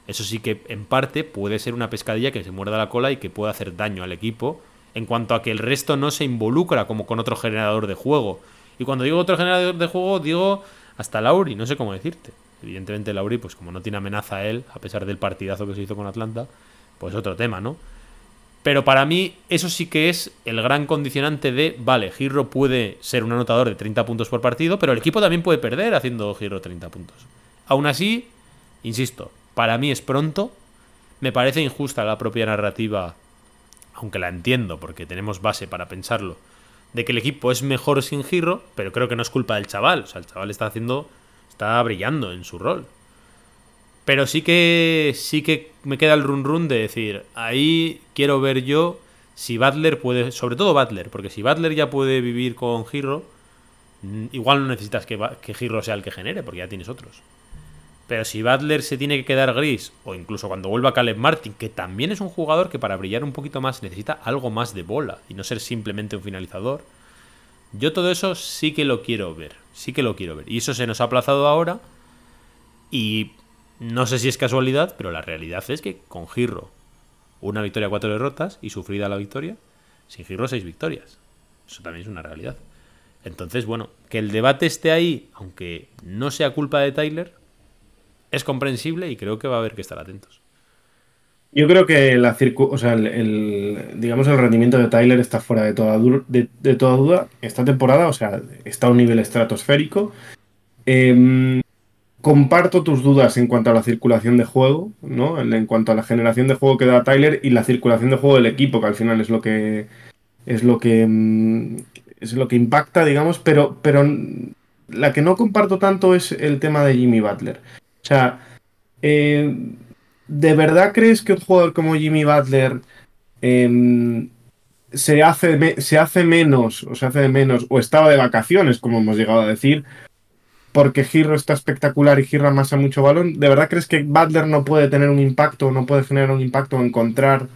eso sí que en parte puede ser una pescadilla que se muerda la cola y que puede hacer daño al equipo en cuanto a que el resto no se involucra como con otro generador de juego. Y cuando digo otro generador de juego, digo hasta Lauri, no sé cómo decirte. Evidentemente Lauri, pues como no tiene amenaza a él, a pesar del partidazo que se hizo con Atlanta, pues otro tema, ¿no? Pero para mí eso sí que es el gran condicionante de, vale, Giro puede ser un anotador de 30 puntos por partido, pero el equipo también puede perder haciendo Giro 30 puntos. Aún así, insisto, para mí es pronto, me parece injusta la propia narrativa, aunque la entiendo porque tenemos base para pensarlo, de que el equipo es mejor sin Giro, pero creo que no es culpa del chaval, o sea, el chaval está haciendo, está brillando en su rol. Pero sí que sí que me queda el run run de decir, ahí quiero ver yo si Butler puede, sobre todo Butler, porque si Butler ya puede vivir con Giro, mm, igual no necesitas que, que Giro sea el que genere, porque ya tienes otros. Pero si Butler se tiene que quedar gris, o incluso cuando vuelva Caleb Martin, que también es un jugador que para brillar un poquito más necesita algo más de bola y no ser simplemente un finalizador, yo todo eso sí que lo quiero ver, sí que lo quiero ver. Y eso se nos ha aplazado ahora y no sé si es casualidad, pero la realidad es que con Girro una victoria, cuatro derrotas y sufrida la victoria, sin Girro seis victorias. Eso también es una realidad. Entonces, bueno, que el debate esté ahí, aunque no sea culpa de Tyler, es comprensible y creo que va a haber que estar atentos. Yo creo que la o sea, el, digamos el rendimiento de Tyler está fuera de toda, duda. Esta temporada, o sea, está a un nivel estratosférico. Eh, comparto tus dudas en cuanto a la circulación de juego, ¿no? En cuanto a la generación de juego que da Tyler y la circulación de juego del equipo, que al final es lo que es lo que mm, es lo que impacta, digamos, pero pero la que no comparto tanto es el tema de Jimmy Butler. O sea, eh, ¿de verdad crees que un jugador como Jimmy Butler em, se, hace, se hace menos, o se hace de menos, o estaba de vacaciones, como hemos llegado a decir, porque Giro está espectacular y Giro amasa mucho balón. ¿De verdad crees que Butler no puede tener un impacto, no puede generar un impacto, encontrar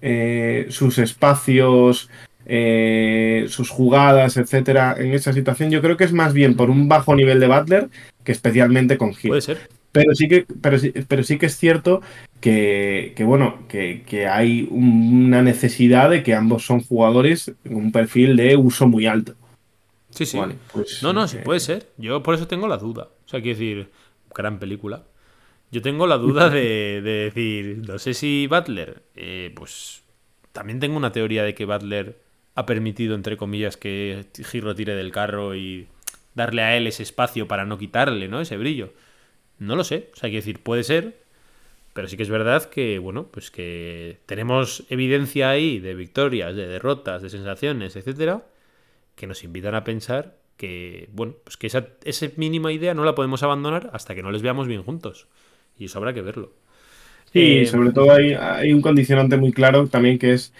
eh, sus espacios, eh, sus jugadas, etcétera, en esa situación? Yo creo que es más bien por un bajo nivel de Butler que especialmente con Giro. Puede ser. Pero sí que, pero sí, pero sí que es cierto que, bueno, que, que, hay una necesidad de que ambos son jugadores con un perfil de uso muy alto. Sí, sí. Pues, no, no, sí puede ser. Yo por eso tengo la duda. O sea, quiero decir, gran película. Yo tengo la duda de, decir, no sé si Butler, eh, pues también tengo una teoría de que Butler ha permitido, entre comillas, que Giro tire del carro y darle a él ese espacio para no quitarle, ¿no? Ese brillo. No lo sé. O sea, quiero decir, puede ser, pero sí que es verdad que, bueno, pues que tenemos evidencia ahí de victorias, de derrotas, de sensaciones, etcétera, que nos invitan a pensar que, bueno, pues que esa, esa mínima idea no la podemos abandonar hasta que no les veamos bien juntos. Y eso habrá que verlo. Sí, Eh, sobre todo hay, hay un condicionante muy claro también que es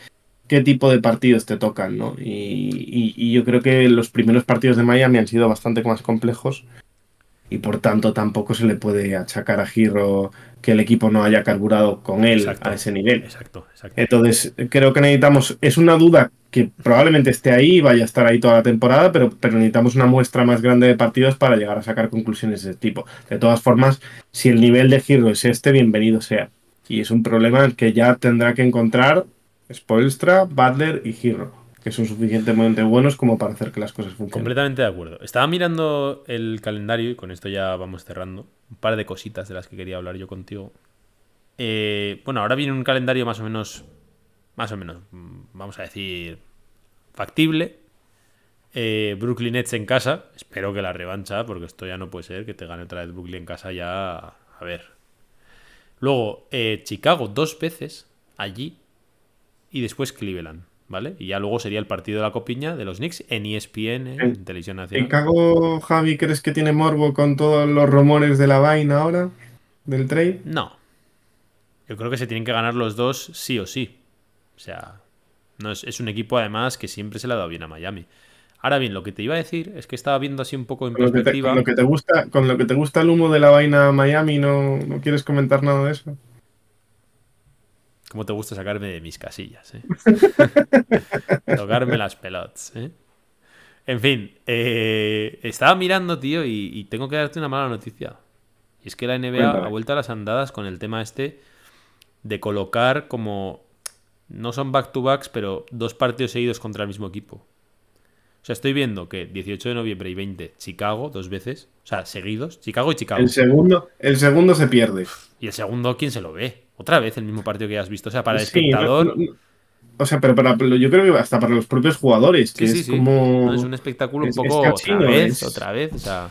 qué tipo de partidos te tocan, ¿no? Y, y- y yo creo que los primeros partidos de Miami han sido bastante más complejos y por tanto tampoco se le puede achacar a Giro que el equipo no haya carburado con él Exacto. a ese nivel. Exacto, exacto. Entonces, creo que necesitamos, es una duda que probablemente esté ahí y vaya a estar ahí toda la temporada, pero, pero necesitamos una muestra más grande de partidos para llegar a sacar conclusiones de ese tipo. De todas formas, si el nivel de Giro es este, bienvenido sea. Y es un problema que ya tendrá que encontrar Spoelstra, Butler y Giro, que son suficientemente buenos como para hacer que las cosas funcionen. Completamente de acuerdo. Estaba mirando el calendario y con esto ya vamos cerrando. Un par de cositas de las que quería hablar yo contigo. Eh, bueno, ahora viene un calendario más o menos, más o menos, mm, vamos a decir, factible. Eh, Brooklyn Nets en casa. Espero que la revancha, porque esto ya no puede ser, que te gane otra vez Brooklyn en casa ya. A ver. Luego, eh, Chicago dos veces allí y después Cleveland, ¿vale? Y ya luego sería el partido de la copiña de los Knicks en ESPN, en Televisión ¿En Nacional. cago, Javi, crees que tiene morbo con todos los rumores de la vaina ahora? ¿Del trade? No. Yo creo que se tienen que ganar los dos sí o sí. O sea, no es, es un equipo además que siempre se le ha dado bien a Miami. Ahora bien, lo que te iba a decir es que estaba viendo así un poco en Con lo, que te, perspectiva. con lo que te gusta, con lo que te gusta el humo de la vaina Miami, ¿no, no quieres comentar nada de eso? Cómo te gusta sacarme de mis casillas, ¿eh? *laughs* Tocarme las pelotas, ¿eh? En fin, eh, estaba mirando, tío, y, y tengo que darte una mala noticia. Y es que la NBA Cuéntame. ha vuelto a las andadas con el tema este de colocar como... No son back-to-backs, pero dos partidos seguidos contra el mismo equipo. O sea, estoy viendo que 18 de noviembre y 20, Chicago, dos veces. O sea, seguidos. Chicago y Chicago. El segundo, el segundo se pierde. Y el segundo, ¿quién se lo ve? Otra vez el mismo partido que ya has visto. O sea, para el Sí, espectador... no- no- o sea, pero para, yo creo que hasta para los propios jugadores, que Sí, es sí. como... No, es un espectáculo es- un poco otra vez, otra vez. O sea,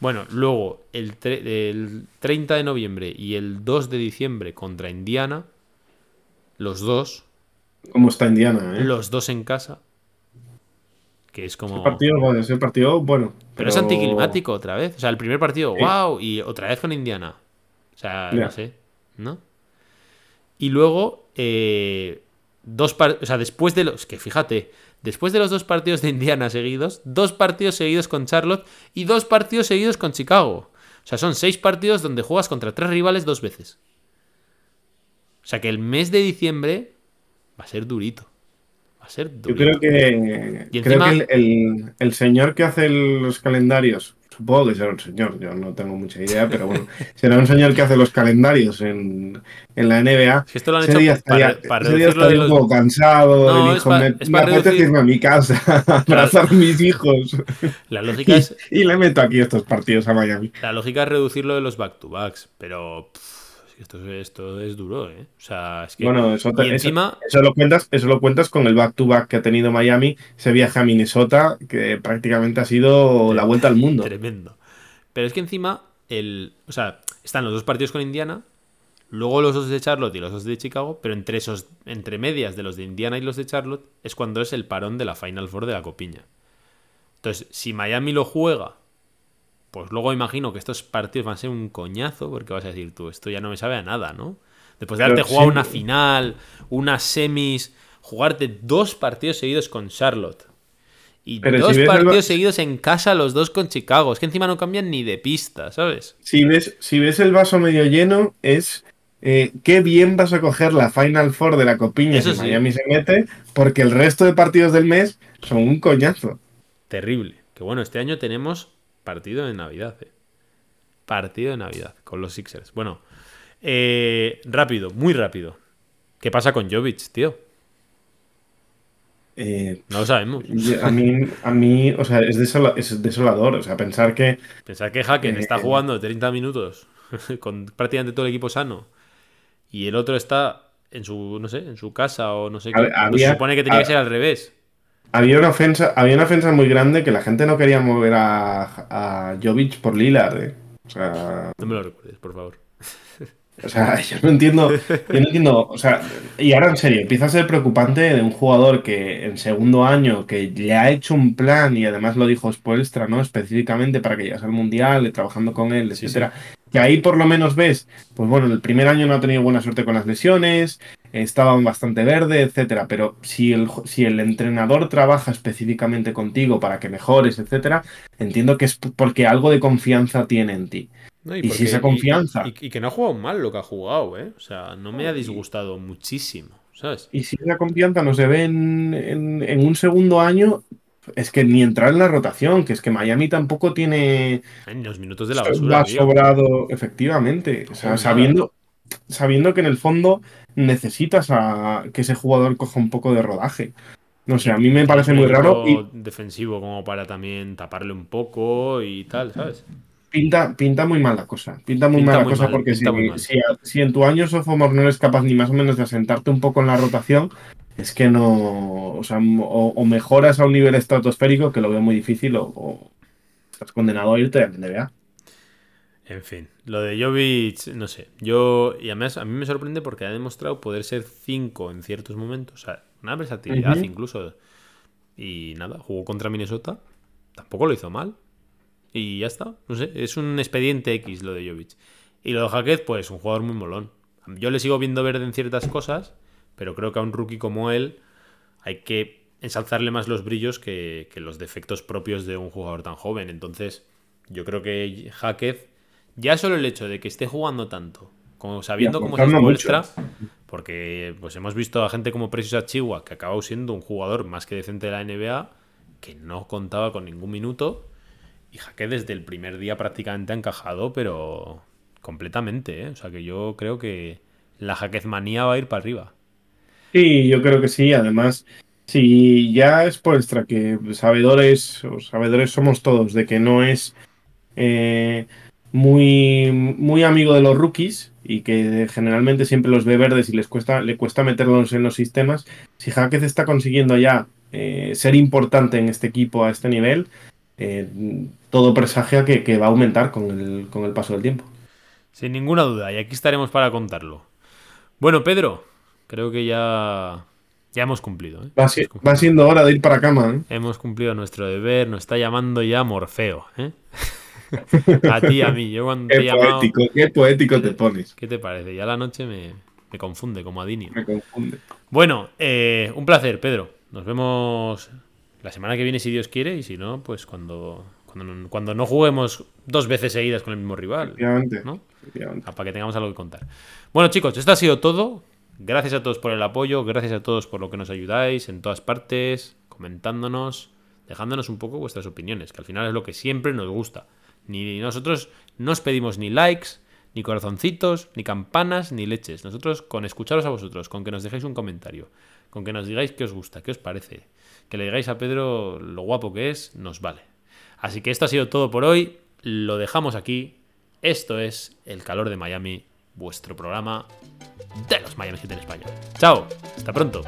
bueno, luego el, el 30 de noviembre y el 2 de diciembre contra Indiana, los dos, como está Indiana, ¿eh? los dos en casa, que es como... Ese partido, bueno, ese partido, bueno. Pero es anticlimático otra vez. O sea, el primer partido, wow, y otra vez con Indiana. O sea, no sé, ¿no? Y luego, eh, dos o sea, después de los, que fíjate, después de los dos partidos de Indiana seguidos, dos partidos seguidos con Charlotte y dos partidos seguidos con Chicago. O sea, son seis partidos donde juegas contra tres rivales dos veces. O sea, que el mes de diciembre va a ser durito. Va a ser Yo durito. creo que, Y creo que el, el- el señor que hace los calendarios, supongo que será un señor, yo no tengo mucha idea, pero bueno, será un señor que hace los calendarios en, en la NBA. Es que esto lo han Ese hecho día para, estaría, para ese día reducirlo de estaría los- un poco cansado, No, y es dijo, pa- me, me para reducir- irme a mi casa, *laughs* abrazar a mis hijos, La y, lógica es, y le meto aquí estos partidos a Miami. La lógica es reducirlo de los back-to-backs, pero pff, esto, es- esto es duro, ¿eh? O sea, es que... Bueno, eso, te- y eso- encima, Eso lo cuentas, eso lo cuentas con el back-to-back que ha tenido Miami, ese viaje a Minnesota, que prácticamente ha sido la vuelta al mundo. tremendo. Pero es que encima, el, o sea, están los dos partidos con Indiana, luego los dos de Charlotte y los dos de Chicago, pero entre esos, entre medias de los de Indiana y los de Charlotte, es cuando es el parón de la Final Four de la Copiña. Entonces, si Miami lo juega, pues luego imagino que estos partidos van a ser un coñazo, porque vas a decir tú, esto ya no me sabe a nada, ¿no? Después de haberte jugado sí. una final, unas semis, jugarte dos partidos seguidos con Charlotte. Y Pero dos si ves el partidos seguidos en casa, los dos con Chicago. Es que encima no cambian ni de pista, ¿sabes? Si ves, si ves el vaso medio lleno, es eh, qué bien vas a coger la Final Four de la Copiña Eso si sí. Miami se mete, porque el resto de partidos del mes son un coñazo. Terrible. Que bueno, este año tenemos partido de Navidad. ¿eh? Partido de Navidad con los Sixers. Bueno, eh, rápido, muy rápido. ¿Qué pasa con Jovic, tío? Eh, No lo sabemos. a mí, a mí, o sea, es, desola- es desolador. O sea, pensar que Pensar que Hacken Eh, está jugando 30 minutos *laughs* con prácticamente todo el equipo sano y el otro está en su, no sé, en su casa o no sé qué. Se había- supone que tenía que ser al revés. Había una ofensa, había una ofensa muy grande que la gente no quería mover a, a Jovic por Lillard. eh. O sea, No me lo recuerdes, por favor. o sea, *laughs* yo no entiendo, yo no entiendo, o sea, y ahora en serio, empieza a ser preocupante de un jugador que en segundo año, que le ha hecho un plan y además lo dijo Spoelstra, ¿no? Específicamente para que llegase al Mundial, trabajando con él, Sí, etcétera. Que ahí por lo menos ves, pues bueno, el primer año no ha tenido buena suerte con las lesiones, estaba bastante verde, etcétera, pero si el, si el entrenador trabaja específicamente contigo para que mejores, etcétera, entiendo que es porque algo de confianza tiene en ti. No, Y si esa confianza- Y, y que no ha jugado mal lo que ha jugado, ¿eh? O sea, no me ha disgustado muchísimo, ¿sabes? Y si esa confianza no se ve en, en- en un segundo año, es que ni entrar en la rotación, que es que Miami tampoco tiene En los minutos de la basura. tío. sobrado, efectivamente. O sea, sabiendo, sabiendo que en el fondo necesitas a que ese jugador coja un poco de rodaje. No sé, a mí me parece muy raro y defensivo como para también taparle un poco y tal, ¿sabes? pinta, pinta muy mal la cosa. Pinta muy Pinta mal la muy cosa mal, porque si, si, en tu año sophomore no eres capaz ni más o menos de asentarte un poco en la rotación, es que no. O sea, o, o mejoras a un nivel estratosférico, que lo veo muy difícil, o, o estás condenado a irte a la NBA. En fin, lo de Jovic, no sé. Yo, y además a mí me sorprende porque ha demostrado poder ser 5 en ciertos momentos. O sea, una versatilidad incluso. Y nada, jugó contra Minnesota. Tampoco lo hizo mal. Y ya está. No sé, es un expediente X lo de Jovic. Y lo de Jaquez, pues un jugador muy molón. Yo le sigo viendo verde en ciertas cosas, pero creo que a un rookie como él hay que ensalzarle más los brillos que, que los defectos propios de un jugador tan joven. Entonces, yo creo que Jaquez, ya solo el hecho de que esté jugando tanto, como sabiendo cómo se muestra, porque pues hemos visto a gente como Precious Achigua, que acabó siendo un jugador más que decente de la NBA, que no contaba con ningún minuto, y Jaquez desde el primer día prácticamente ha encajado, pero completamente, ¿eh? O sea que yo creo que la Jaquez manía va a ir para arriba. Sí, yo creo que sí. Además, si ya es por extra que sabedores, o sabedores somos todos de que no es eh, muy, muy amigo de los rookies y que generalmente siempre los ve verdes y les cuesta, le cuesta meterlos en los sistemas. Si Jaquez está consiguiendo ya eh, ser importante en este equipo a este nivel, eh, todo presagia que, que va a aumentar con el, con el paso del tiempo. Sin ninguna duda, y aquí estaremos para contarlo. Bueno, Pedro, creo que ya, ya hemos cumplido. ¿eh? Va, si- va siendo hora de ir para cama. ¿eh? Hemos cumplido nuestro deber, nos está llamando ya Morfeo. ¿eh? *laughs* *laughs* a ti a mí. Yo cuando te Qué llamado. poético, qué poético te pones. ¿Qué te parece? Ya la noche me, me confunde como a Dinio. Me confunde. Bueno, eh, un placer, Pedro. Nos vemos la semana que viene si Dios quiere y si no, pues cuando, cuando, cuando no juguemos dos veces seguidas con el mismo rival. Efectivamente. ¿no? efectivamente. Para que tengamos algo que contar. Bueno, chicos, esto ha sido todo. Gracias a todos por el apoyo, gracias a todos por lo que nos ayudáis en todas partes, comentándonos, dejándonos un poco vuestras opiniones, que al final es lo que siempre nos gusta. Ni nosotros no os pedimos ni likes, ni corazoncitos, ni campanas, ni leches. Nosotros con escucharos a vosotros, con que nos dejéis un comentario, con que nos digáis qué os gusta, qué os parece, que le digáis a Pedro lo guapo que es, nos vale. Así que esto ha sido todo por hoy. Lo dejamos aquí. Esto es El Calor de Miami, vuestro programa de los Miami Heat en español. Chao, hasta pronto.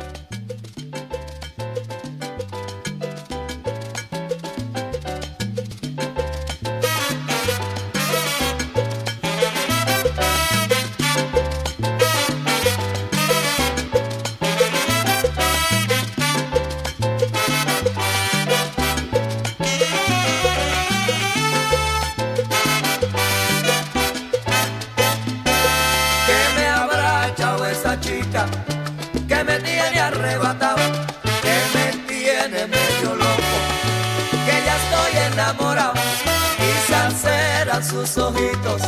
Sus ojitos,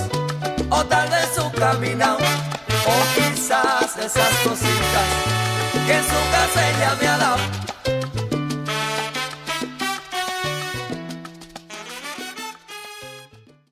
o tal vez su caminado, o quizás esas cositas que en su casa ella me ha dado.